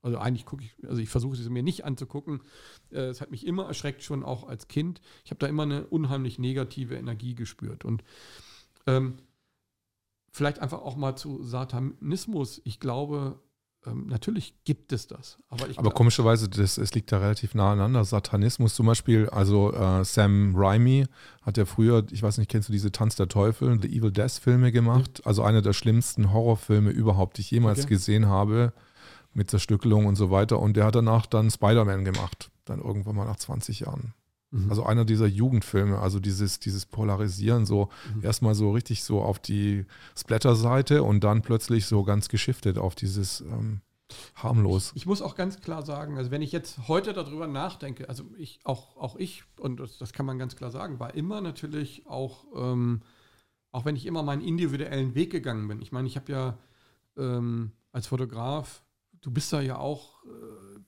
Also eigentlich gucke ich, also ich versuche sie mir nicht anzugucken. Äh, es hat mich immer erschreckt, schon auch als Kind. Ich habe da immer eine unheimlich negative Energie gespürt. Und ähm, vielleicht einfach auch mal zu Satanismus. Ich glaube, ähm, natürlich gibt es das. Aber, aber komischerweise, das, es liegt da relativ nah aneinander. Satanismus zum Beispiel, also äh, Sam Raimi hat ja früher, ich weiß nicht, kennst du diese Tanz der Teufel, The Evil Death Filme gemacht? Mhm. Also einer der schlimmsten Horrorfilme überhaupt, die ich jemals okay. gesehen habe, mit Zerstückelung und so weiter. Und der hat danach dann Spider-Man gemacht, dann irgendwann mal nach 20 Jahren. Mhm. Also einer dieser Jugendfilme, also dieses, dieses Polarisieren, so mhm. erstmal so richtig so auf die Splatter-Seite und dann plötzlich so ganz geschiftet auf dieses ähm, harmlos. Ich, ich, muss auch ganz klar sagen, also wenn ich jetzt heute darüber nachdenke, also ich, auch, auch ich, und das, das kann man ganz klar sagen, war immer natürlich auch, ähm, auch wenn ich immer meinen individuellen Weg gegangen bin. Ich meine, ich habe ja ähm, als Fotograf, du bist da ja auch, äh,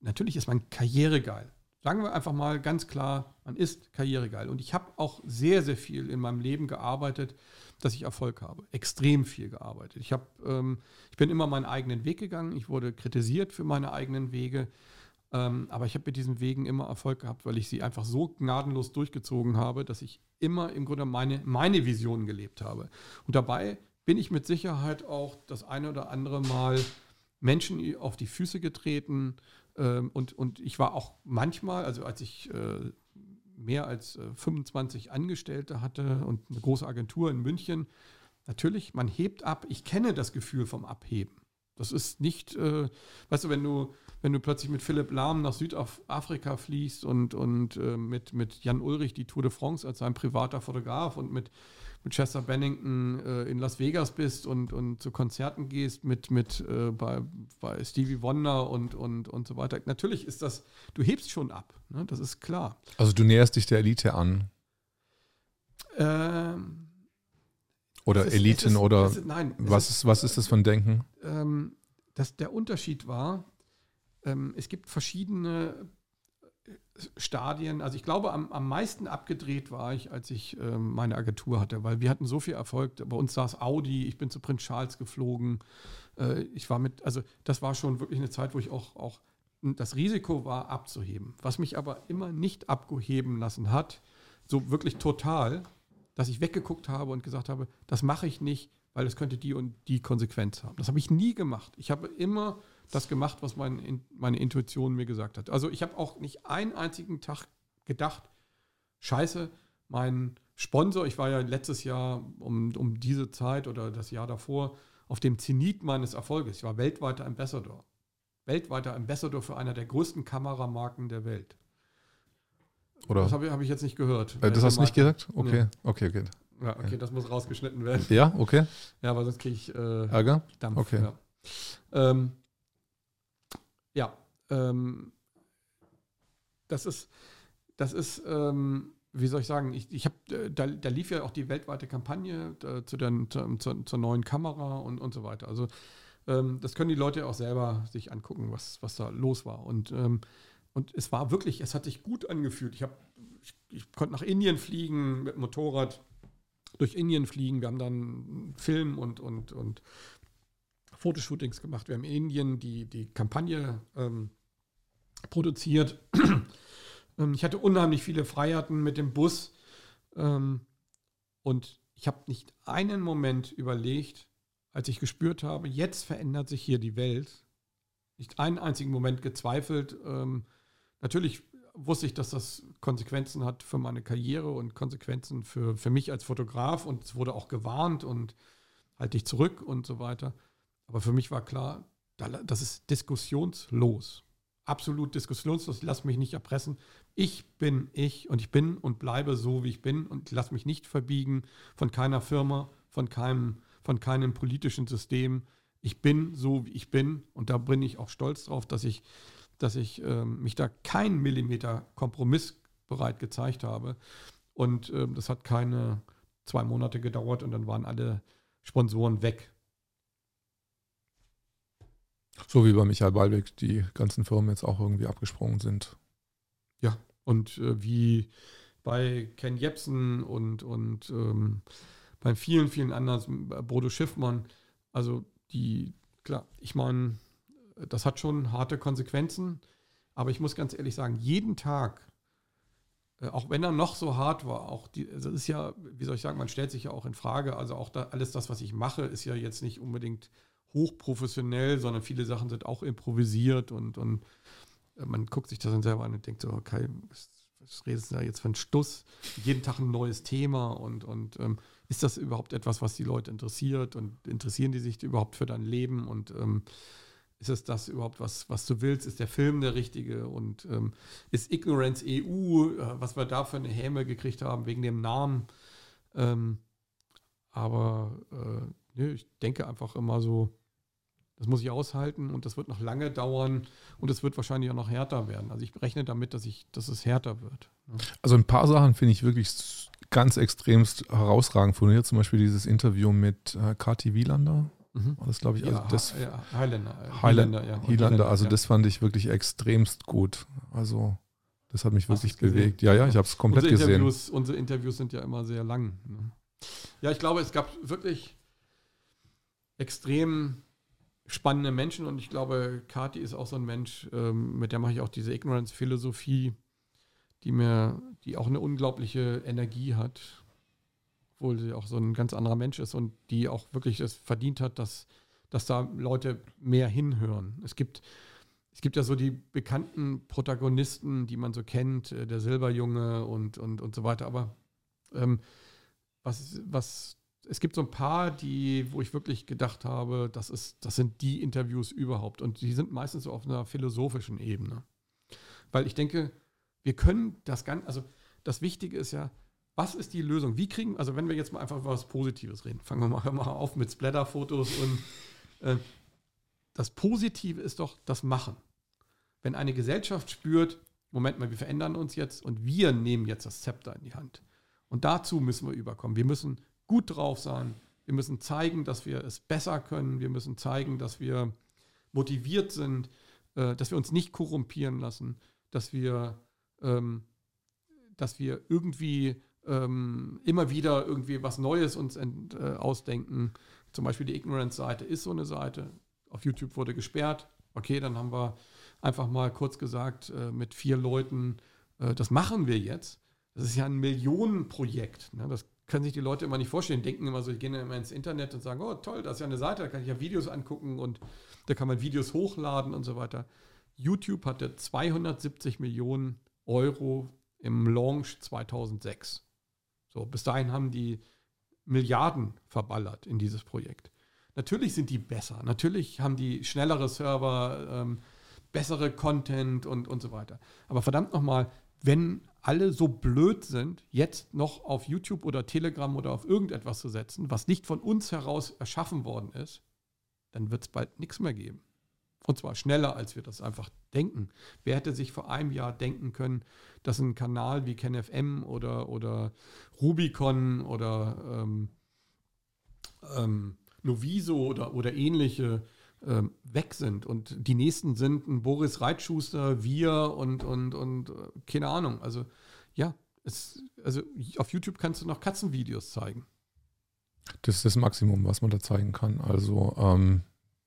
natürlich ist man karrieregeil. Sagen wir einfach mal ganz klar, man ist karrieregeil. Und ich habe auch sehr, sehr viel in meinem Leben gearbeitet, dass ich Erfolg habe. Extrem viel gearbeitet. Ich, hab, ähm, ich bin immer meinen eigenen Weg gegangen. Ich wurde kritisiert für meine eigenen Wege. Ähm, aber ich habe mit diesen Wegen immer Erfolg gehabt, weil ich sie einfach so gnadenlos durchgezogen habe, dass ich immer im Grunde meine, meine Visionen gelebt habe. Und dabei bin ich mit Sicherheit auch das eine oder andere Mal Menschen auf die Füße getreten, ähm, und, und ich war auch manchmal, also als ich äh, mehr als äh, 25 Angestellte hatte und eine große Agentur in München, natürlich, man hebt ab. Ich kenne das Gefühl vom Abheben. Das ist nicht, äh, weißt du, wenn du, wenn du plötzlich mit Philipp Lahm nach Südafrika fließt und, und äh, mit, mit Jan Ulrich die Tour de France als sein privater Fotograf und mit, mit Chester Bennington äh, in Las Vegas bist und, und zu Konzerten gehst mit, mit äh, bei, bei Stevie Wonder und, und, und so weiter. Natürlich ist das, du hebst schon ab, ne? das ist klar. Also du näherst dich der Elite an. Ähm, oder ist, Eliten ist, oder ist, nein, was ist, was ist das von Denken? Ähm, dass der Unterschied war, ähm, es gibt verschiedene Stadien. Also ich glaube, am, am meisten abgedreht war ich, als ich ähm, meine Agentur hatte, weil wir hatten so viel Erfolg. Bei uns saß Audi, ich bin zu Prinz Charles geflogen. Äh, ich war mit, also das war schon wirklich eine Zeit, wo ich auch, auch das Risiko war, abzuheben. Was mich aber immer nicht abgeheben lassen hat, so wirklich total, dass ich weggeguckt habe und gesagt habe, das mache ich nicht, weil es könnte die und die Konsequenz haben. Das habe ich nie gemacht. Ich habe immer das gemacht, was mein, meine Intuition mir gesagt hat. Also ich habe auch nicht einen einzigen Tag gedacht, scheiße, mein Sponsor, ich war ja letztes Jahr um, um diese Zeit oder das Jahr davor auf dem Zenit meines Erfolges. Ich war weltweiter Ambassador. Weltweiter Ambassador für einer der größten Kameramarken der Welt. Oder? Das habe ich, hab ich jetzt nicht gehört. Äh, das hast du nicht gesagt? Okay, nee. okay, okay. Ja, okay, das muss rausgeschnitten werden. Ja, okay. Ja, aber sonst kriege ich äh, Ärger. Dampf. Okay. Ja, ähm, ja ähm, das ist, das ist, ähm, wie soll ich sagen, ich, ich habe, äh, da, da, lief ja auch die weltweite Kampagne äh, zu den, zu, zur, zur, neuen Kamera und, und so weiter. Also ähm, das können die Leute auch selber sich angucken, was, was da los war. Und ähm, und es war wirklich, es hat sich gut angefühlt. Ich, hab, ich, ich konnte nach Indien fliegen mit Motorrad, durch Indien fliegen. Wir haben dann Film und, und, und Fotoshootings gemacht. Wir haben in Indien die, die Kampagne ähm, produziert. [clears throat] Ähm, ich hatte unheimlich viele Freiheiten mit dem Bus. Ähm, und ich habe nicht einen Moment überlegt, als ich gespürt habe, jetzt verändert sich hier die Welt, nicht einen einzigen Moment gezweifelt, ähm, Natürlich wusste ich, dass das Konsequenzen hat für meine Karriere und Konsequenzen für, für mich als Fotograf und es wurde auch gewarnt und halte dich zurück und so weiter. Aber für mich war klar, das ist diskussionslos. Absolut diskussionslos. Ich lasse mich nicht erpressen. Ich bin ich und ich bin und bleibe so, wie ich bin und lasse mich nicht verbiegen von keiner Firma, von keinem, von keinem politischen System. Ich bin so, wie ich bin und da bin ich auch stolz drauf, dass ich dass ich ähm, mich da keinen Millimeter kompromissbereit gezeigt habe. Und ähm, das hat keine zwei Monate gedauert und dann waren alle Sponsoren weg. So wie bei Michael Ballweg die ganzen Firmen jetzt auch irgendwie abgesprungen sind. Ja, und äh, wie bei Ken Jebsen und, und ähm, bei vielen, vielen anderen, Bodo Schiffmann, also die, klar, ich meine, das hat schon harte Konsequenzen. Aber ich muss ganz ehrlich sagen, jeden Tag, äh, auch wenn er noch so hart war, auch die, also ist ja, wie soll ich sagen, man stellt sich ja auch in Frage. Also auch da, alles das, was ich mache, ist ja jetzt nicht unbedingt hochprofessionell, sondern viele Sachen sind auch improvisiert und, und äh, man guckt sich das dann selber an und denkt so, okay, was, was redest du da jetzt für einen Stuss? Jeden Tag ein neues Thema und, und ähm, ist das überhaupt etwas, was die Leute interessiert und interessieren die sich überhaupt für dein Leben und ähm, ist es das überhaupt, was, was du willst? Ist der Film der richtige? Und ähm, ist Ignorance EU, äh, was wir da für eine Häme gekriegt haben wegen dem Namen? Ähm, aber äh, ich denke einfach immer so, das muss ich aushalten und das wird noch lange dauern und es wird wahrscheinlich auch noch härter werden. Also ich rechne damit, dass, ich, dass es härter wird. Ne? Also ein paar Sachen finde ich wirklich ganz extremst herausragend von dir. Zum Beispiel dieses Interview mit äh, Kati Wielander. Mhm. Das glaube ich, also ja, das ja, Highlander, Highlander, ja. Highlander, also das fand ich wirklich extremst gut. Also das hat mich wirklich bewegt. Ja, ja, ich habe es komplett unsere gesehen. Interviews, unsere Interviews sind ja immer sehr lang. Ne? Ja, ich glaube, es gab wirklich extrem spannende Menschen und ich glaube, Kati ist auch so ein Mensch, ähm, mit der mache ich auch diese Ignorance-Philosophie, die mir, die auch eine unglaubliche Energie hat obwohl sie auch so ein ganz anderer Mensch ist und die auch wirklich es verdient hat, dass, dass da Leute mehr hinhören. Es gibt, es gibt ja so die bekannten Protagonisten, die man so kennt, äh, der Silberjunge und, und, und so weiter, aber ähm, was, was es gibt so ein paar, die, wo ich wirklich gedacht habe, das, ist, das sind die Interviews überhaupt. Und die sind meistens so auf einer philosophischen Ebene. Weil ich denke, wir können das Ganze, also das Wichtige ist ja, was ist die Lösung? Wie kriegen, also wenn wir jetzt mal einfach über was Positives reden, fangen wir mal, [laughs] mal auf mit Splatter-Fotos und äh, das Positive ist doch das Machen. Wenn eine Gesellschaft spürt, Moment mal, wir verändern uns jetzt und wir nehmen jetzt das Zepter in die Hand. Und dazu müssen wir überkommen. Wir müssen gut drauf sein. Wir müssen zeigen, dass wir es besser können. Wir müssen zeigen, dass wir motiviert sind, äh, dass wir uns nicht korrumpieren lassen, dass wir, ähm, dass wir irgendwie ähm, immer wieder irgendwie was Neues uns ent, äh, ausdenken. Zum Beispiel die Ignorance-Seite ist so eine Seite. Auf YouTube wurde gesperrt. Okay, dann haben wir einfach mal kurz gesagt äh, mit vier Leuten, äh, das machen wir jetzt. Das ist ja ein Millionenprojekt. Ne? Das können sich die Leute immer nicht vorstellen, denken immer so, ich gehe immer ins Internet und sagen, oh toll, das ist ja eine Seite, da kann ich ja Videos angucken und da kann man Videos hochladen und so weiter. YouTube hatte 270 Millionen Euro im Launch 2006. So, bis dahin haben die Milliarden verballert in dieses Projekt. Natürlich sind die besser, natürlich haben die schnellere Server, ähm, bessere Content und, und so weiter. Aber verdammt nochmal, wenn alle so blöd sind, jetzt noch auf YouTube oder Telegram oder auf irgendetwas zu setzen, was nicht von uns heraus erschaffen worden ist, dann wird es bald nichts mehr geben. Und zwar schneller, als wir das einfach denken. Wer hätte sich vor einem Jahr denken können, dass ein Kanal wie KenFM oder, oder Rubicon oder ähm, ähm, Noviso oder, oder ähnliche weg sind. Und die nächsten sind ein Boris Reitschuster, wir und, und, und äh, keine Ahnung. Also ja, es, also auf YouTube kannst du noch Katzenvideos zeigen. Das ist das Maximum, was man da zeigen kann. Also ähm,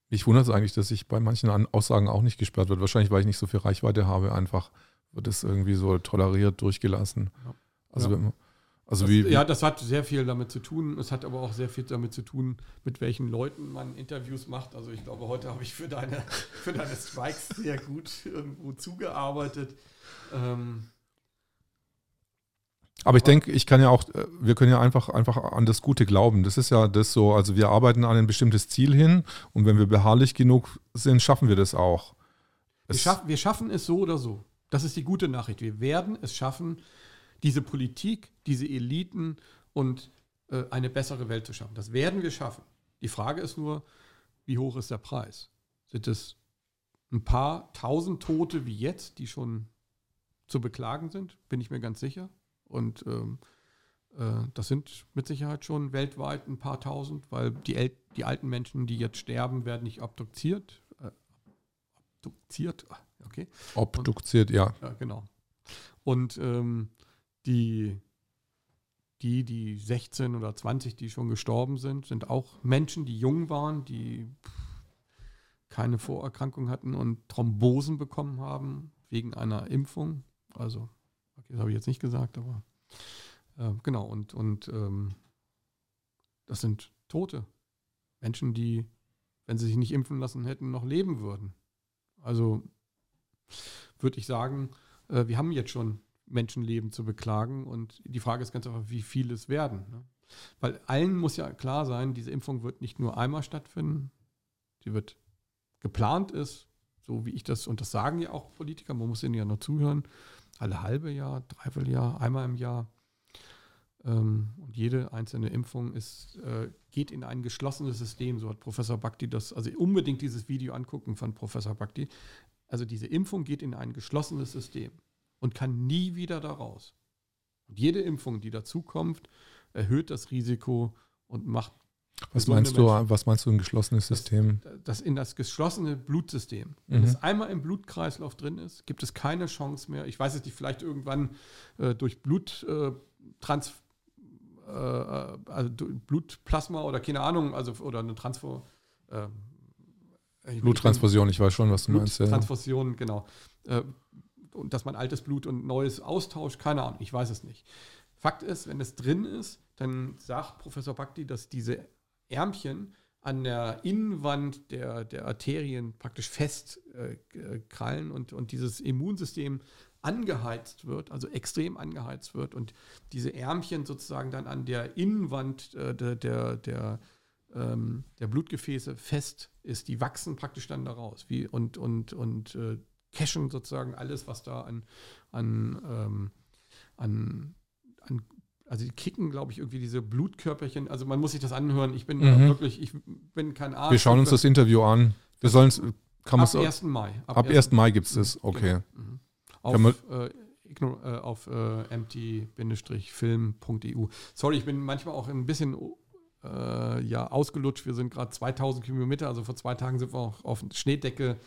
mich wundert es eigentlich, dass ich bei manchen Aussagen auch nicht gesperrt wird. Wahrscheinlich, weil ich nicht so viel Reichweite habe, einfach wird es irgendwie so toleriert, durchgelassen. Ja. Also, ja. Also das, wie, ja, das hat sehr viel damit zu tun. Es hat aber auch sehr viel damit zu tun, mit welchen Leuten man Interviews macht. Also ich glaube, heute habe ich für deine, [laughs] für deine Strikes sehr gut irgendwo zugearbeitet. Ähm, aber ich denke, ich kann ja auch, äh, wir können ja einfach, einfach an das Gute glauben. Das ist ja das so, also wir arbeiten an ein bestimmtes Ziel hin und wenn wir beharrlich genug sind, schaffen wir das auch. Wir, schaff, wir schaffen es so oder so. Das ist die gute Nachricht. Wir werden es schaffen, diese Politik, diese Eliten und äh, eine bessere Welt zu schaffen. Das werden wir schaffen. Die Frage ist nur, wie hoch ist der Preis? Sind es ein paar tausend Tote wie jetzt, die schon zu beklagen sind? Bin ich mir ganz sicher. Und ähm, äh, das sind mit Sicherheit schon weltweit ein paar tausend, weil die, El die alten Menschen, die jetzt sterben, werden nicht obduziert. Äh, obduziert, ah, okay. Obduziert, Und, ja. ja. Genau. Und ähm, die, die, die 16 oder 20, die schon gestorben sind, sind auch Menschen, die jung waren, die keine Vorerkrankung hatten und Thrombosen bekommen haben wegen einer Impfung. Also Okay, das habe ich jetzt nicht gesagt, aber äh, genau. Und, und ähm, das sind Tote. Menschen, die, wenn sie sich nicht impfen lassen hätten, noch leben würden. Also würde ich sagen, äh, wir haben jetzt schon Menschenleben zu beklagen und die Frage ist ganz einfach, wie viele es werden. Ne? Weil allen muss ja klar sein, diese Impfung wird nicht nur einmal stattfinden, sie wird geplant ist, so wie ich das, und das sagen ja auch Politiker, man muss ihnen ja nur zuhören, alle halbe Jahr, dreiviertel Jahr, einmal im Jahr. Ähm, und jede einzelne Impfung ist, äh, geht in ein geschlossenes System. So hat Professor Bhakti das, also unbedingt dieses Video angucken von Professor Bhakti. Also diese Impfung geht in ein geschlossenes System und kann nie wieder daraus. Und jede Impfung, die dazukommt, erhöht das Risiko und macht was meinst du, was meinst du ein geschlossenes System? Das, das in das geschlossene Blutsystem. Wenn mhm. es einmal im Blutkreislauf drin ist, gibt es keine Chance mehr. Ich weiß es nicht, vielleicht irgendwann äh, durch Bluttrans äh, äh, also Blutplasma oder keine Ahnung, also oder eine Transfer äh, Bluttransfusion, ich weiß schon, was du meinst. Transfusion, ja. genau. Äh, und dass man altes Blut und neues austauscht, keine Ahnung, ich weiß es nicht. Fakt ist, wenn es drin ist, dann sagt Professor Bhakti, dass diese Ärmchen an der Innenwand der, der Arterien praktisch festkrallen äh, und, und dieses Immunsystem angeheizt wird, also extrem angeheizt wird und diese Ärmchen sozusagen dann an der Innenwand äh, der, der, der, ähm, der, Blutgefäße fest ist, die wachsen praktisch dann daraus wie, und, und, und äh, cashen sozusagen alles, was da an, an, ähm, an, an also die kicken, glaube ich, irgendwie diese Blutkörperchen. Also man muss sich das anhören. Ich bin mhm. wirklich, ich bin kein Arzt. Wir schauen uns das Interview an. Wir sollen es, kann Ab 1. Mai. Ab, ab 1. Mai gibt es das, okay. Genau. Mhm. Auf, äh, äh, auf äh, empty-film.eu. Sorry, ich bin manchmal auch ein bisschen äh, ja, ausgelutscht. Wir sind gerade 2000 Kilometer, also vor zwei Tagen sind wir auch auf Schneedecke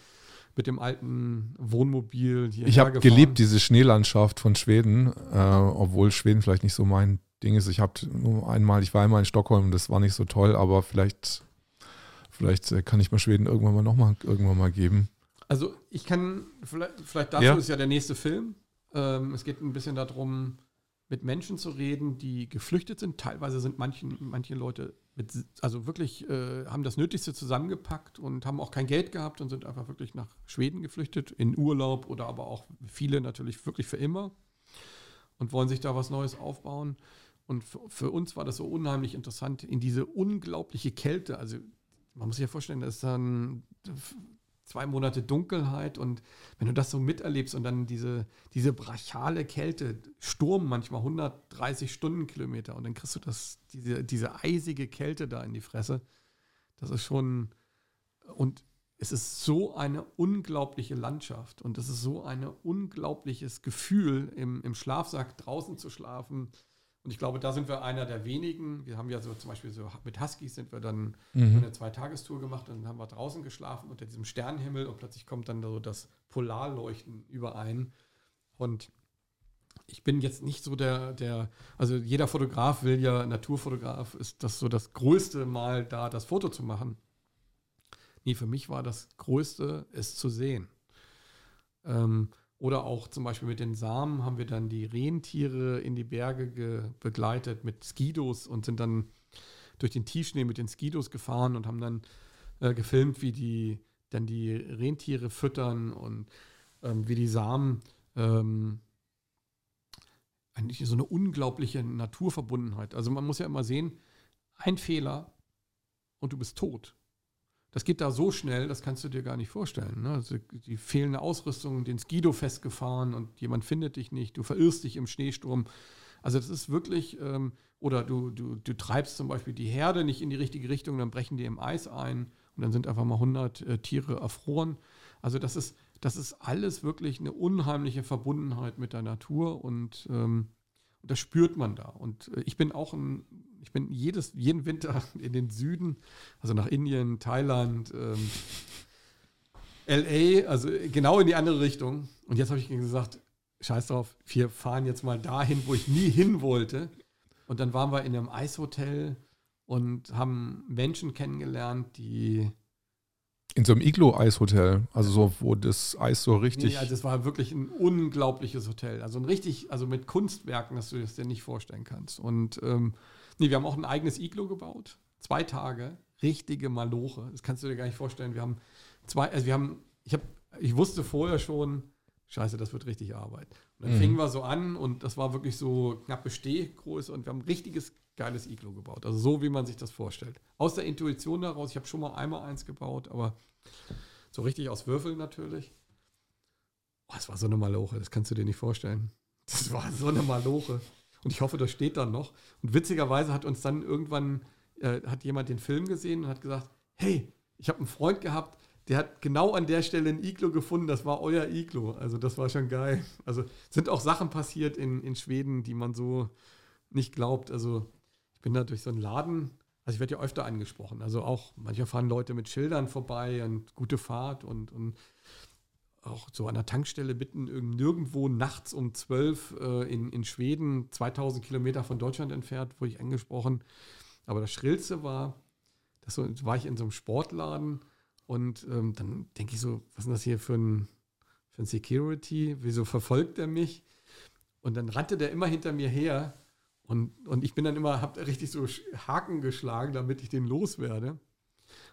mit dem alten Wohnmobil hier. Ich habe geliebt diese Schneelandschaft von Schweden, äh, obwohl Schweden vielleicht nicht so mein Ding ist. Ich habe nur einmal, ich war einmal in Stockholm, das war nicht so toll, aber vielleicht, vielleicht äh, kann ich mal Schweden irgendwann mal nochmal irgendwann mal geben. Also ich kann, vielleicht, vielleicht dazu ja. ist ja der nächste Film. Ähm, es geht ein bisschen darum, mit Menschen zu reden, die geflüchtet sind. Teilweise sind manchen, manche Leute mit, also wirklich äh, haben das Nötigste zusammengepackt und haben auch kein Geld gehabt und sind einfach wirklich nach Schweden geflüchtet, in Urlaub oder aber auch viele natürlich wirklich für immer und wollen sich da was Neues aufbauen. Und für, für uns war das so unheimlich interessant, in diese unglaubliche Kälte, also man muss sich ja vorstellen, das ist dann zwei Monate Dunkelheit und wenn du das so miterlebst und dann diese, diese brachiale Kälte, Sturm manchmal 130 Stundenkilometer und dann kriegst du das, diese, diese eisige Kälte da in die Fresse, das ist schon, und es ist so eine unglaubliche Landschaft und es ist so ein unglaubliches Gefühl, im, im Schlafsack draußen zu schlafen, und ich glaube, da sind wir einer der wenigen. Wir haben ja so zum Beispiel so mit Huskies sind wir dann mhm. eine Zweitagestour gemacht und dann haben wir draußen geschlafen unter diesem Sternenhimmel und plötzlich kommt dann so das Polarleuchten überein. Und ich bin jetzt nicht so der, der, also jeder Fotograf will ja, Naturfotograf ist das so das größte Mal da, das Foto zu machen. Nee, für mich war das Größte, es zu sehen. Ähm, oder auch zum Beispiel mit den Samen haben wir dann die Rentiere in die Berge begleitet mit Skidos und sind dann durch den Tiefschnee mit den Skidos gefahren und haben dann äh, gefilmt, wie die dann die Rentiere füttern und ähm, wie die Samen ähm, eigentlich so eine unglaubliche Naturverbundenheit. Also man muss ja immer sehen, ein Fehler und du bist tot das geht da so schnell, das kannst du dir gar nicht vorstellen. Ne? Also die fehlende Ausrüstung, den Skido festgefahren und jemand findet dich nicht, du verirrst dich im Schneesturm. Also das ist wirklich, ähm, oder du, du, du treibst zum Beispiel die Herde nicht in die richtige Richtung, dann brechen die im Eis ein und dann sind einfach mal 100 äh, Tiere erfroren. Also das ist, das ist alles wirklich eine unheimliche Verbundenheit mit der Natur und ähm, das spürt man da. Und äh, ich bin auch ein ich bin jedes, jeden Winter [laughs] in den Süden, also nach Indien, Thailand, ähm, LA, also genau in die andere Richtung. Und jetzt habe ich gesagt, scheiß drauf, wir fahren jetzt mal dahin, wo ich nie hin wollte. Und dann waren wir in einem Eishotel und haben Menschen kennengelernt, die in so einem Iglo-Eishotel, also so, wo das Eis so richtig. Ja, also das war wirklich ein unglaubliches Hotel. Also ein richtig, also mit Kunstwerken, dass du das dir nicht vorstellen kannst. Und ähm, Nee, wir haben auch ein eigenes Iglo gebaut. Zwei Tage. Richtige Maloche. Das kannst du dir gar nicht vorstellen. Wir haben zwei, also wir haben, ich habe, ich wusste vorher schon, scheiße, das wird richtig Arbeit. Und dann mhm. fingen wir so an und das war wirklich so knappe Stehgröße und wir haben ein richtiges geiles Iglo gebaut. Also so, wie man sich das vorstellt. Aus der Intuition daraus, ich habe schon mal einmal eins gebaut, aber so richtig aus Würfeln natürlich. Oh, das war so eine Maloche, das kannst du dir nicht vorstellen. Das war so eine Maloche. Und ich hoffe, das steht dann noch. Und witzigerweise hat uns dann irgendwann, äh, hat jemand den Film gesehen und hat gesagt, hey, ich habe einen Freund gehabt, der hat genau an der Stelle ein Iglo gefunden, das war euer Iglo. Also das war schon geil. Also sind auch Sachen passiert in, in Schweden, die man so nicht glaubt. Also ich bin da durch so einen Laden, also ich werde ja öfter angesprochen. Also auch manchmal fahren Leute mit Schildern vorbei und gute Fahrt und, und auch so an der Tankstelle mitten nirgendwo nachts um 12 äh, in, in Schweden, 2000 Kilometer von Deutschland entfernt, wurde ich angesprochen. Aber das Schrillste war, das so, war ich in so einem Sportladen und ähm, dann denke ich so, was ist das hier für ein, für ein Security? Wieso verfolgt er mich? Und dann rannte der immer hinter mir her und, und ich bin dann immer, habe richtig so Haken geschlagen, damit ich den loswerde. Und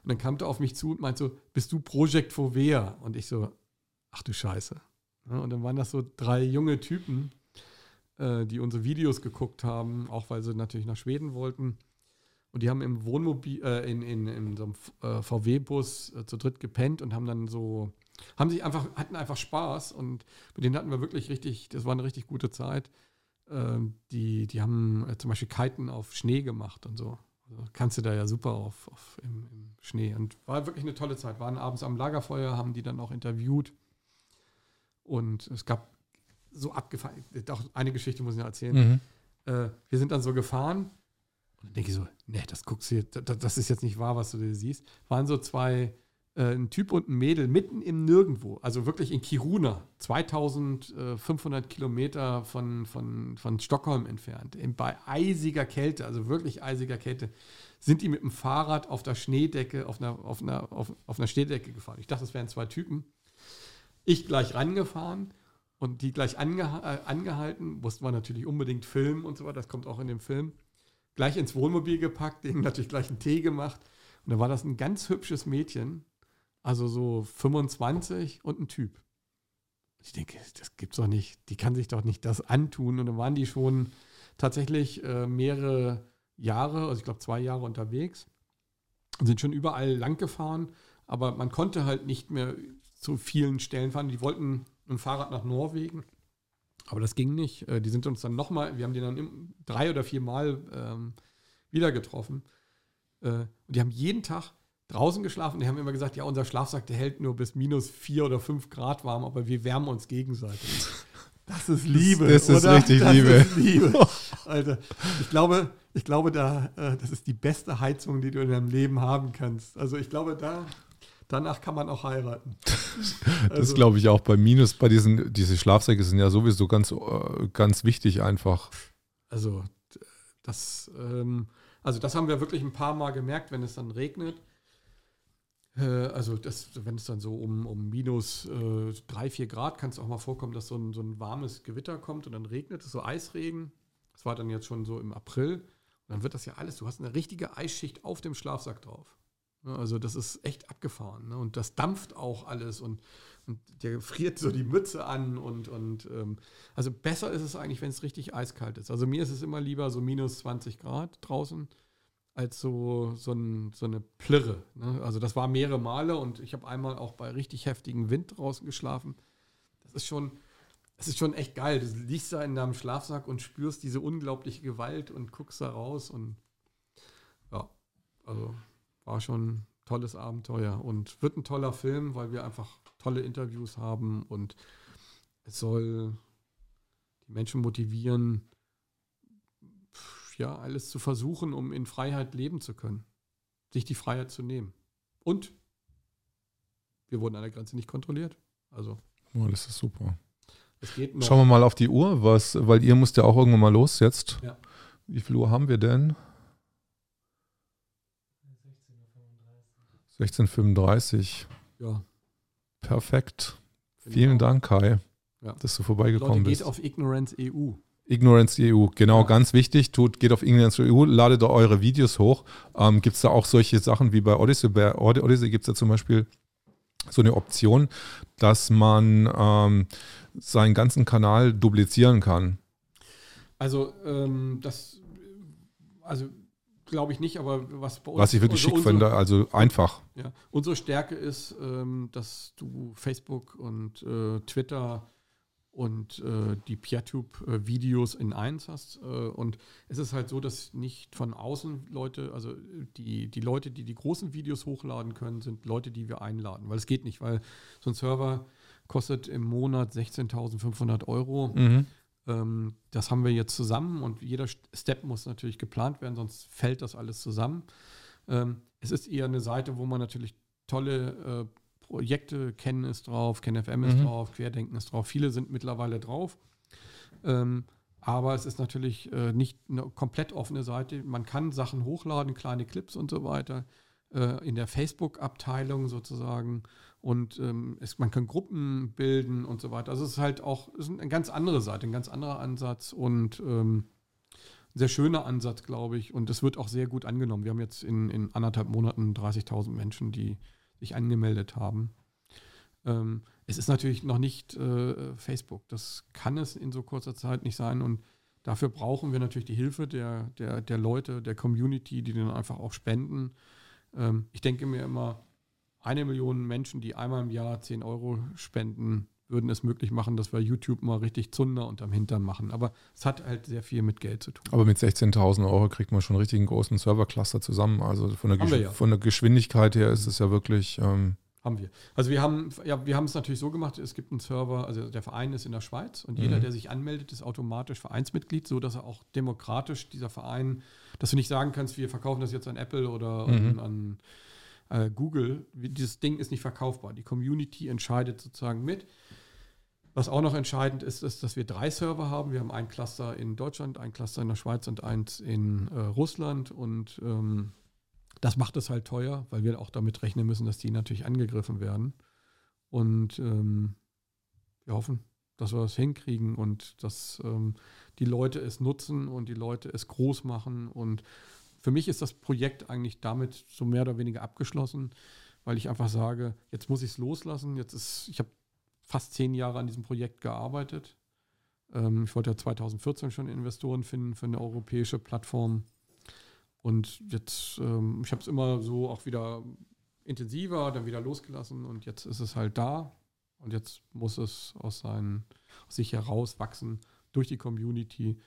dann kam er auf mich zu und meinte so, bist du Project Fovea? Und ich so, ach du Scheiße. Und dann waren das so drei junge Typen, äh, die unsere Videos geguckt haben, auch weil sie natürlich nach Schweden wollten. Und die haben im Wohnmobil, äh, in, in, in so einem äh, VW-Bus äh, zu dritt gepennt und haben dann so, haben sich einfach, hatten einfach Spaß und mit denen hatten wir wirklich richtig, das war eine richtig gute Zeit. Ähm, die, die haben äh, zum Beispiel Kiten auf Schnee gemacht und so. Also kannst du da ja super auf, auf im, im, Schnee. Und war wirklich eine tolle Zeit. Waren abends am Lagerfeuer, haben die dann auch interviewt. Und es gab so abgefahren, auch eine Geschichte muss ich noch erzählen. Mhm. Äh, wir sind dann so gefahren dann denke ich so, nee, das guckst du das, das ist jetzt nicht wahr, was du da siehst. Waren so zwei äh, ein Typ und ein Mädel mitten im Nirgendwo, also wirklich in Kiruna, 2500 Kilometer von, von, von Stockholm entfernt, in, bei eisiger Kälte, also wirklich eisiger Kälte, sind die mit dem Fahrrad auf der Schneedecke, auf einer, auf einer, auf, auf einer Schneedecke gefahren. Ich dachte, das wären zwei Typen. Ich gleich rangefahren und die gleich ange, äh, angehalten, mussten wir natürlich unbedingt filmen und so weiter, das kommt auch in dem Film. Gleich ins Wohnmobil gepackt, denen natürlich gleich einen Tee gemacht. Und da war das ein ganz hübsches Mädchen, also so 25 und ein Typ. Ich denke, das gibt's doch nicht. Die kann sich doch nicht das antun. Und dann waren die schon tatsächlich äh, mehrere Jahre, also ich glaube zwei Jahre unterwegs und sind schon überall lang gefahren. Aber man konnte halt nicht mehr zu vielen Stellen fahren. Die wollten dem Fahrrad nach Norwegen. Aber das ging nicht. Äh, die sind uns dann nochmal, wir haben die dann drei oder vier Mal ähm, wieder getroffen. Äh, und die haben jeden Tag draußen geschlafen. Die haben immer gesagt, ja, unser Schlafsack, der hält nur bis minus vier oder fünf Grad warm, aber wir wärmen uns gegenseitig. Das ist Liebe. Das, das ist richtig das Liebe. Ist Liebe. [laughs] Alter, ich glaube, ich glaube, da, äh, das ist die beste Heizung, die du in deinem Leben haben kannst. Also ich glaube, da, danach kann man auch heiraten. [laughs] das also, glaube ich auch. Bei Minus, bei diesen, diese Schlafsäcke sind ja sowieso ganz, äh, ganz wichtig einfach. Also das, ähm, also das haben wir wirklich ein paar Mal gemerkt, wenn es dann regnet äh, also das, wenn es dann so um, um minus äh, 3, 4 Grad, kann es auch mal vorkommen, dass so ein, so ein warmes Gewitter kommt und dann regnet es, so Eisregen. Das war dann jetzt schon so im April. Und dann wird das ja alles, du hast eine richtige Eisschicht auf dem Schlafsack drauf. Also das ist echt abgefahren. Ne? Und das dampft auch alles und, und der friert so die Mütze an und, und ähm, also besser ist es eigentlich, wenn es richtig eiskalt ist. Also mir ist es immer lieber so minus 20 Grad draußen als so, so, ein, so eine Plirre. Ne? Also das war mehrere Male und ich habe einmal auch bei richtig heftigem Wind draußen geschlafen. Das ist schon, das ist schon echt geil. Du liegst da in deinem Schlafsack und spürst diese unglaubliche Gewalt und guckst da raus und ja, also war schon ein tolles Abenteuer und wird ein toller Film, weil wir einfach tolle Interviews haben und es soll die Menschen motivieren, ja, alles zu versuchen, um in Freiheit leben zu können. Sich die Freiheit zu nehmen. Und wir wurden an der Grenze nicht kontrolliert. Also. Oh, das ist super. Schauen wir mal auf die Uhr, was, weil ihr müsst ja auch irgendwann mal los jetzt. Ja. Wie viel Uhr haben wir denn? 16.35 Ja. Perfekt. Vielen Dank, Kai, ja. dass du vorbeigekommen Leute, bist. Geht auf Ignorance EU. Ignorance EU, genau, ja. ganz wichtig. Tut, geht auf Ignorance EU, ladet da eure Videos hoch. Ähm, gibt es da auch solche Sachen wie bei Odyssey? Bei Odyssey gibt es da zum Beispiel so eine Option, dass man ähm, seinen ganzen Kanal duplizieren kann. Also, ähm, das, also glaube ich nicht, aber was bei uns. Was ich wirklich also schick unsere, finde, also einfach. Ja, unsere Stärke ist, ähm, dass du Facebook und äh, Twitter und äh, die PeerTube-Videos in eins hast. Äh, und es ist halt so, dass nicht von außen Leute, also die, die Leute, die die großen Videos hochladen können, sind Leute, die wir einladen. Weil es geht nicht, weil so ein Server kostet im Monat 16.500 Euro. Mhm. Ähm, das haben wir jetzt zusammen und jeder Step muss natürlich geplant werden, sonst fällt das alles zusammen. Ähm, es ist eher eine Seite, wo man natürlich tolle äh, Projekte, Kennen ist drauf, KenFM ist mhm. drauf, Querdenken ist drauf. Viele sind mittlerweile drauf. Ähm, aber es ist natürlich äh, nicht eine komplett offene Seite. Man kann Sachen hochladen, kleine Clips und so weiter, äh, in der Facebook-Abteilung sozusagen. Und ähm, es, man kann Gruppen bilden und so weiter. Also es ist halt auch ist eine ganz andere Seite, ein ganz anderer Ansatz und ähm, ein sehr schöner Ansatz, glaube ich. Und es wird auch sehr gut angenommen. Wir haben jetzt in, in anderthalb Monaten 30.000 Menschen, die sich angemeldet haben. Ähm, es ist natürlich noch nicht äh, Facebook. Das kann es in so kurzer Zeit nicht sein. Und dafür brauchen wir natürlich die Hilfe der, der, der Leute, der Community, die dann einfach auch spenden. Ähm, ich denke mir immer, eine Million Menschen, die einmal im Jahr 10 Euro spenden, würden es möglich machen, dass wir YouTube mal richtig Zunder unterm Hintern machen. Aber es hat halt sehr viel mit Geld zu tun. Aber mit 16.000 Euro kriegt man schon einen richtigen großen Servercluster zusammen. Also von der, Gesch ja. von der Geschwindigkeit her ist es ja wirklich. Ähm haben wir. Also wir haben, ja, wir haben es natürlich so gemacht, es gibt einen Server, also der Verein ist in der Schweiz und jeder, mhm. der sich anmeldet, ist automatisch Vereinsmitglied, so dass er auch demokratisch dieser Verein, dass du nicht sagen kannst, wir verkaufen das jetzt an Apple oder mhm. an, an äh, Google. Dieses Ding ist nicht verkaufbar. Die Community entscheidet sozusagen mit. Was auch noch entscheidend ist, ist, dass wir drei Server haben. Wir haben ein Cluster in Deutschland, ein Cluster in der Schweiz und eins in äh, Russland. Und ähm, das macht es halt teuer, weil wir auch damit rechnen müssen, dass die natürlich angegriffen werden. Und ähm, wir hoffen, dass wir das hinkriegen und dass ähm, die Leute es nutzen und die Leute es groß machen. Und für mich ist das Projekt eigentlich damit so mehr oder weniger abgeschlossen, weil ich einfach sage, jetzt muss ich es loslassen. Jetzt ist, ich habe fast zehn Jahre an diesem Projekt gearbeitet. Ähm, ich wollte ja 2014 schon Investoren finden für eine europäische Plattform. Und jetzt, ähm, ich habe es immer so auch wieder intensiver, dann wieder losgelassen und jetzt ist es halt da. Und jetzt muss es aus, seinen, aus sich heraus wachsen durch die Community.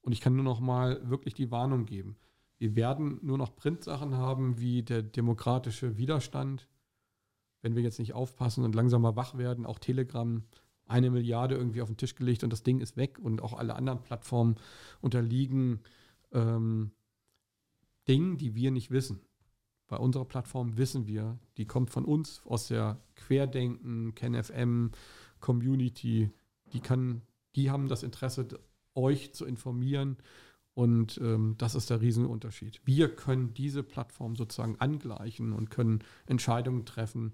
Und ich kann nur noch mal wirklich die Warnung geben. Wir werden nur noch Printsachen haben wie der demokratische Widerstand, wenn wir jetzt nicht aufpassen und langsam mal wach werden, auch Telegram eine Milliarde irgendwie auf den Tisch gelegt und das Ding ist weg und auch alle anderen Plattformen unterliegen ähm, Dingen, die wir nicht wissen. Bei unserer Plattform wissen wir, die kommt von uns aus der Querdenken, KenFM, Community, die kann, die haben das Interesse, euch zu informieren und ähm, das ist der Riesenunterschied. Wir können diese Plattform sozusagen angleichen und können Entscheidungen treffen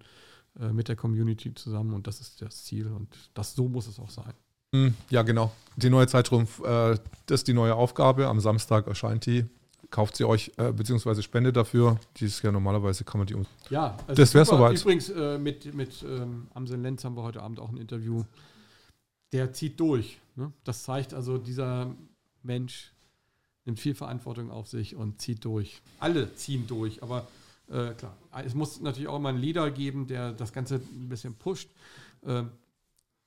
äh, mit der Community zusammen. Und das ist das Ziel. Und das so muss es auch sein. Hm, ja, genau. Die neue Zeitschrift, äh, das ist die neue Aufgabe. Am Samstag erscheint die. Kauft sie euch, äh, beziehungsweise spendet dafür. Dieses ja normalerweise kann man die um. Ja, also das wäre soweit. Übrigens, äh, mit, mit ähm, Amsel Lenz haben wir heute Abend auch ein Interview. Der zieht durch. Ne? Das zeigt also, dieser Mensch nimmt viel Verantwortung auf sich und zieht durch. Alle ziehen durch, aber äh, klar, es muss natürlich auch mal einen Leader geben, der das Ganze ein bisschen pusht. Äh,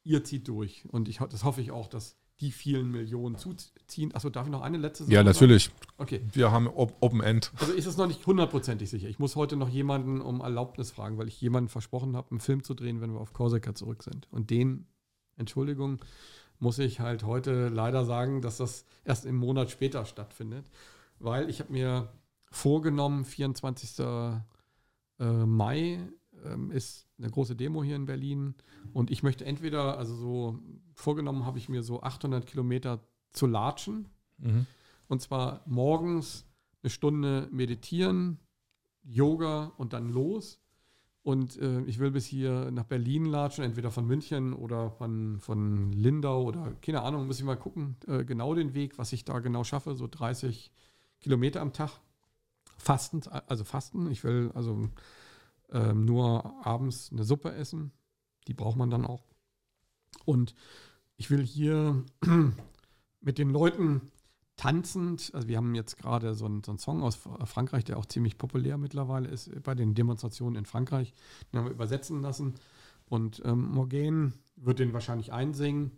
ihr zieht durch und ich, das hoffe ich auch, dass die vielen Millionen zuziehen. Achso, darf ich noch eine letzte Sache Ja, natürlich. Sagen? Okay. Wir haben Open End. Also ist es noch nicht hundertprozentig sicher. Ich muss heute noch jemanden um Erlaubnis fragen, weil ich jemanden versprochen habe, einen Film zu drehen, wenn wir auf Korsika zurück sind. Und den, Entschuldigung, muss ich halt heute leider sagen, dass das erst im Monat später stattfindet, weil ich habe mir vorgenommen, 24. Äh, Mai ähm, ist eine große Demo hier in Berlin und ich möchte entweder, also so vorgenommen habe ich mir so 800 Kilometer zu latschen mhm. und zwar morgens eine Stunde meditieren, Yoga und dann los und äh, ich will bis hier nach Berlin latschen, entweder von München oder von, von Lindau oder keine Ahnung, muss ich mal gucken, äh, genau den Weg, was ich da genau schaffe, so 30 Kilometer am Tag. Fasten, also Fasten. Ich will also ähm, nur abends eine Suppe essen. Die braucht man dann auch. Und ich will hier [clears throat] mit den Leuten tanzend, also wir haben jetzt gerade so einen, so einen, Song aus Frankreich, der auch ziemlich populär mittlerweile ist bei den Demonstrationen in Frankreich. Den haben wir übersetzen lassen. Und ähm, Morgan wird den wahrscheinlich einsingen.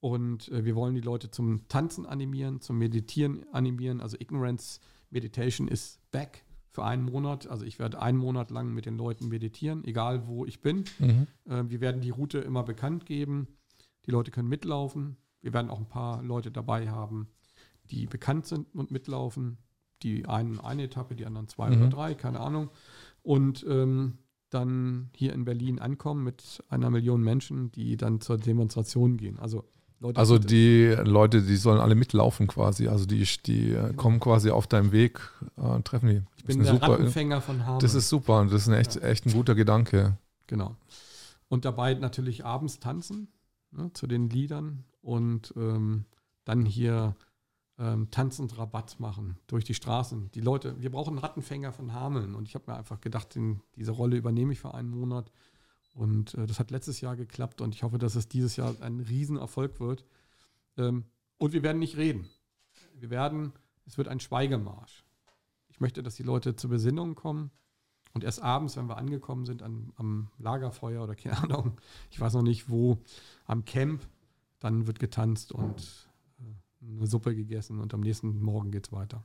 Und äh, wir wollen die Leute zum Tanzen animieren, zum Meditieren animieren. Also Ignorance Meditation ist back für einen Monat. Also ich werde einen Monat lang mit den Leuten meditieren, egal wo ich bin. Mhm. Äh, wir werden die Route immer bekannt geben. Die Leute können mitlaufen. Wir werden auch ein paar Leute dabei haben, die bekannt sind und mitlaufen. Die einen eine Etappe, die anderen zwei mhm. oder drei, keine Ahnung. Und ähm, dann hier in Berlin ankommen mit einer Million Menschen, die dann zur Demonstration gehen. Also Leute, also die Leute, die sollen alle mitlaufen quasi. Also die, die genau. kommen quasi auf deinem Weg, äh, treffen die. Ich bin der super, Rattenfänger von Hameln. Das ist super. Das ist ein echt, ja. echt ein guter Gedanke. Genau. Und dabei natürlich abends tanzen ne, zu den Liedern und ähm, dann hier ähm, tanzend Rabatt machen durch die Straßen. Die Leute, wir brauchen einen Rattenfänger von Hameln und ich habe mir einfach gedacht, den, diese Rolle übernehme ich für einen Monat Und äh, das hat letztes Jahr geklappt und ich hoffe, dass es dieses Jahr ein Riesenerfolg wird. Ähm, und wir werden nicht reden. Wir werden, es wird ein Schweigemarsch. Ich möchte, dass die Leute zur Besinnung kommen. Und erst abends, wenn wir angekommen sind am, am Lagerfeuer oder keine Ahnung, ich weiß noch nicht wo, am Camp, dann wird getanzt und eine Suppe gegessen und am nächsten Morgen geht es weiter.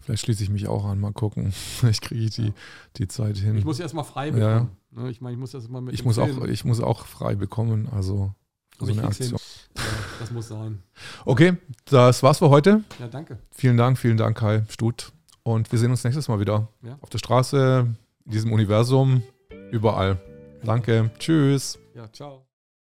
Vielleicht schließe ich mich auch an, mal gucken. [laughs] Vielleicht kriege ich die, die Zeit hin. Ich muss erst mal frei bekommen. Ja. Ne, ich meine, ich muss mal mit ich muss auch Ich muss auch frei bekommen, also so eine Aktion. Ja, das muss sein. Okay, das war's für heute. Ja, danke. Vielen Dank, vielen Dank, Kai Stut. Und wir sehen uns nächstes Mal wieder. Auf der Straße, in diesem Universum, überall. Danke. Tschüss. Ja, ciao.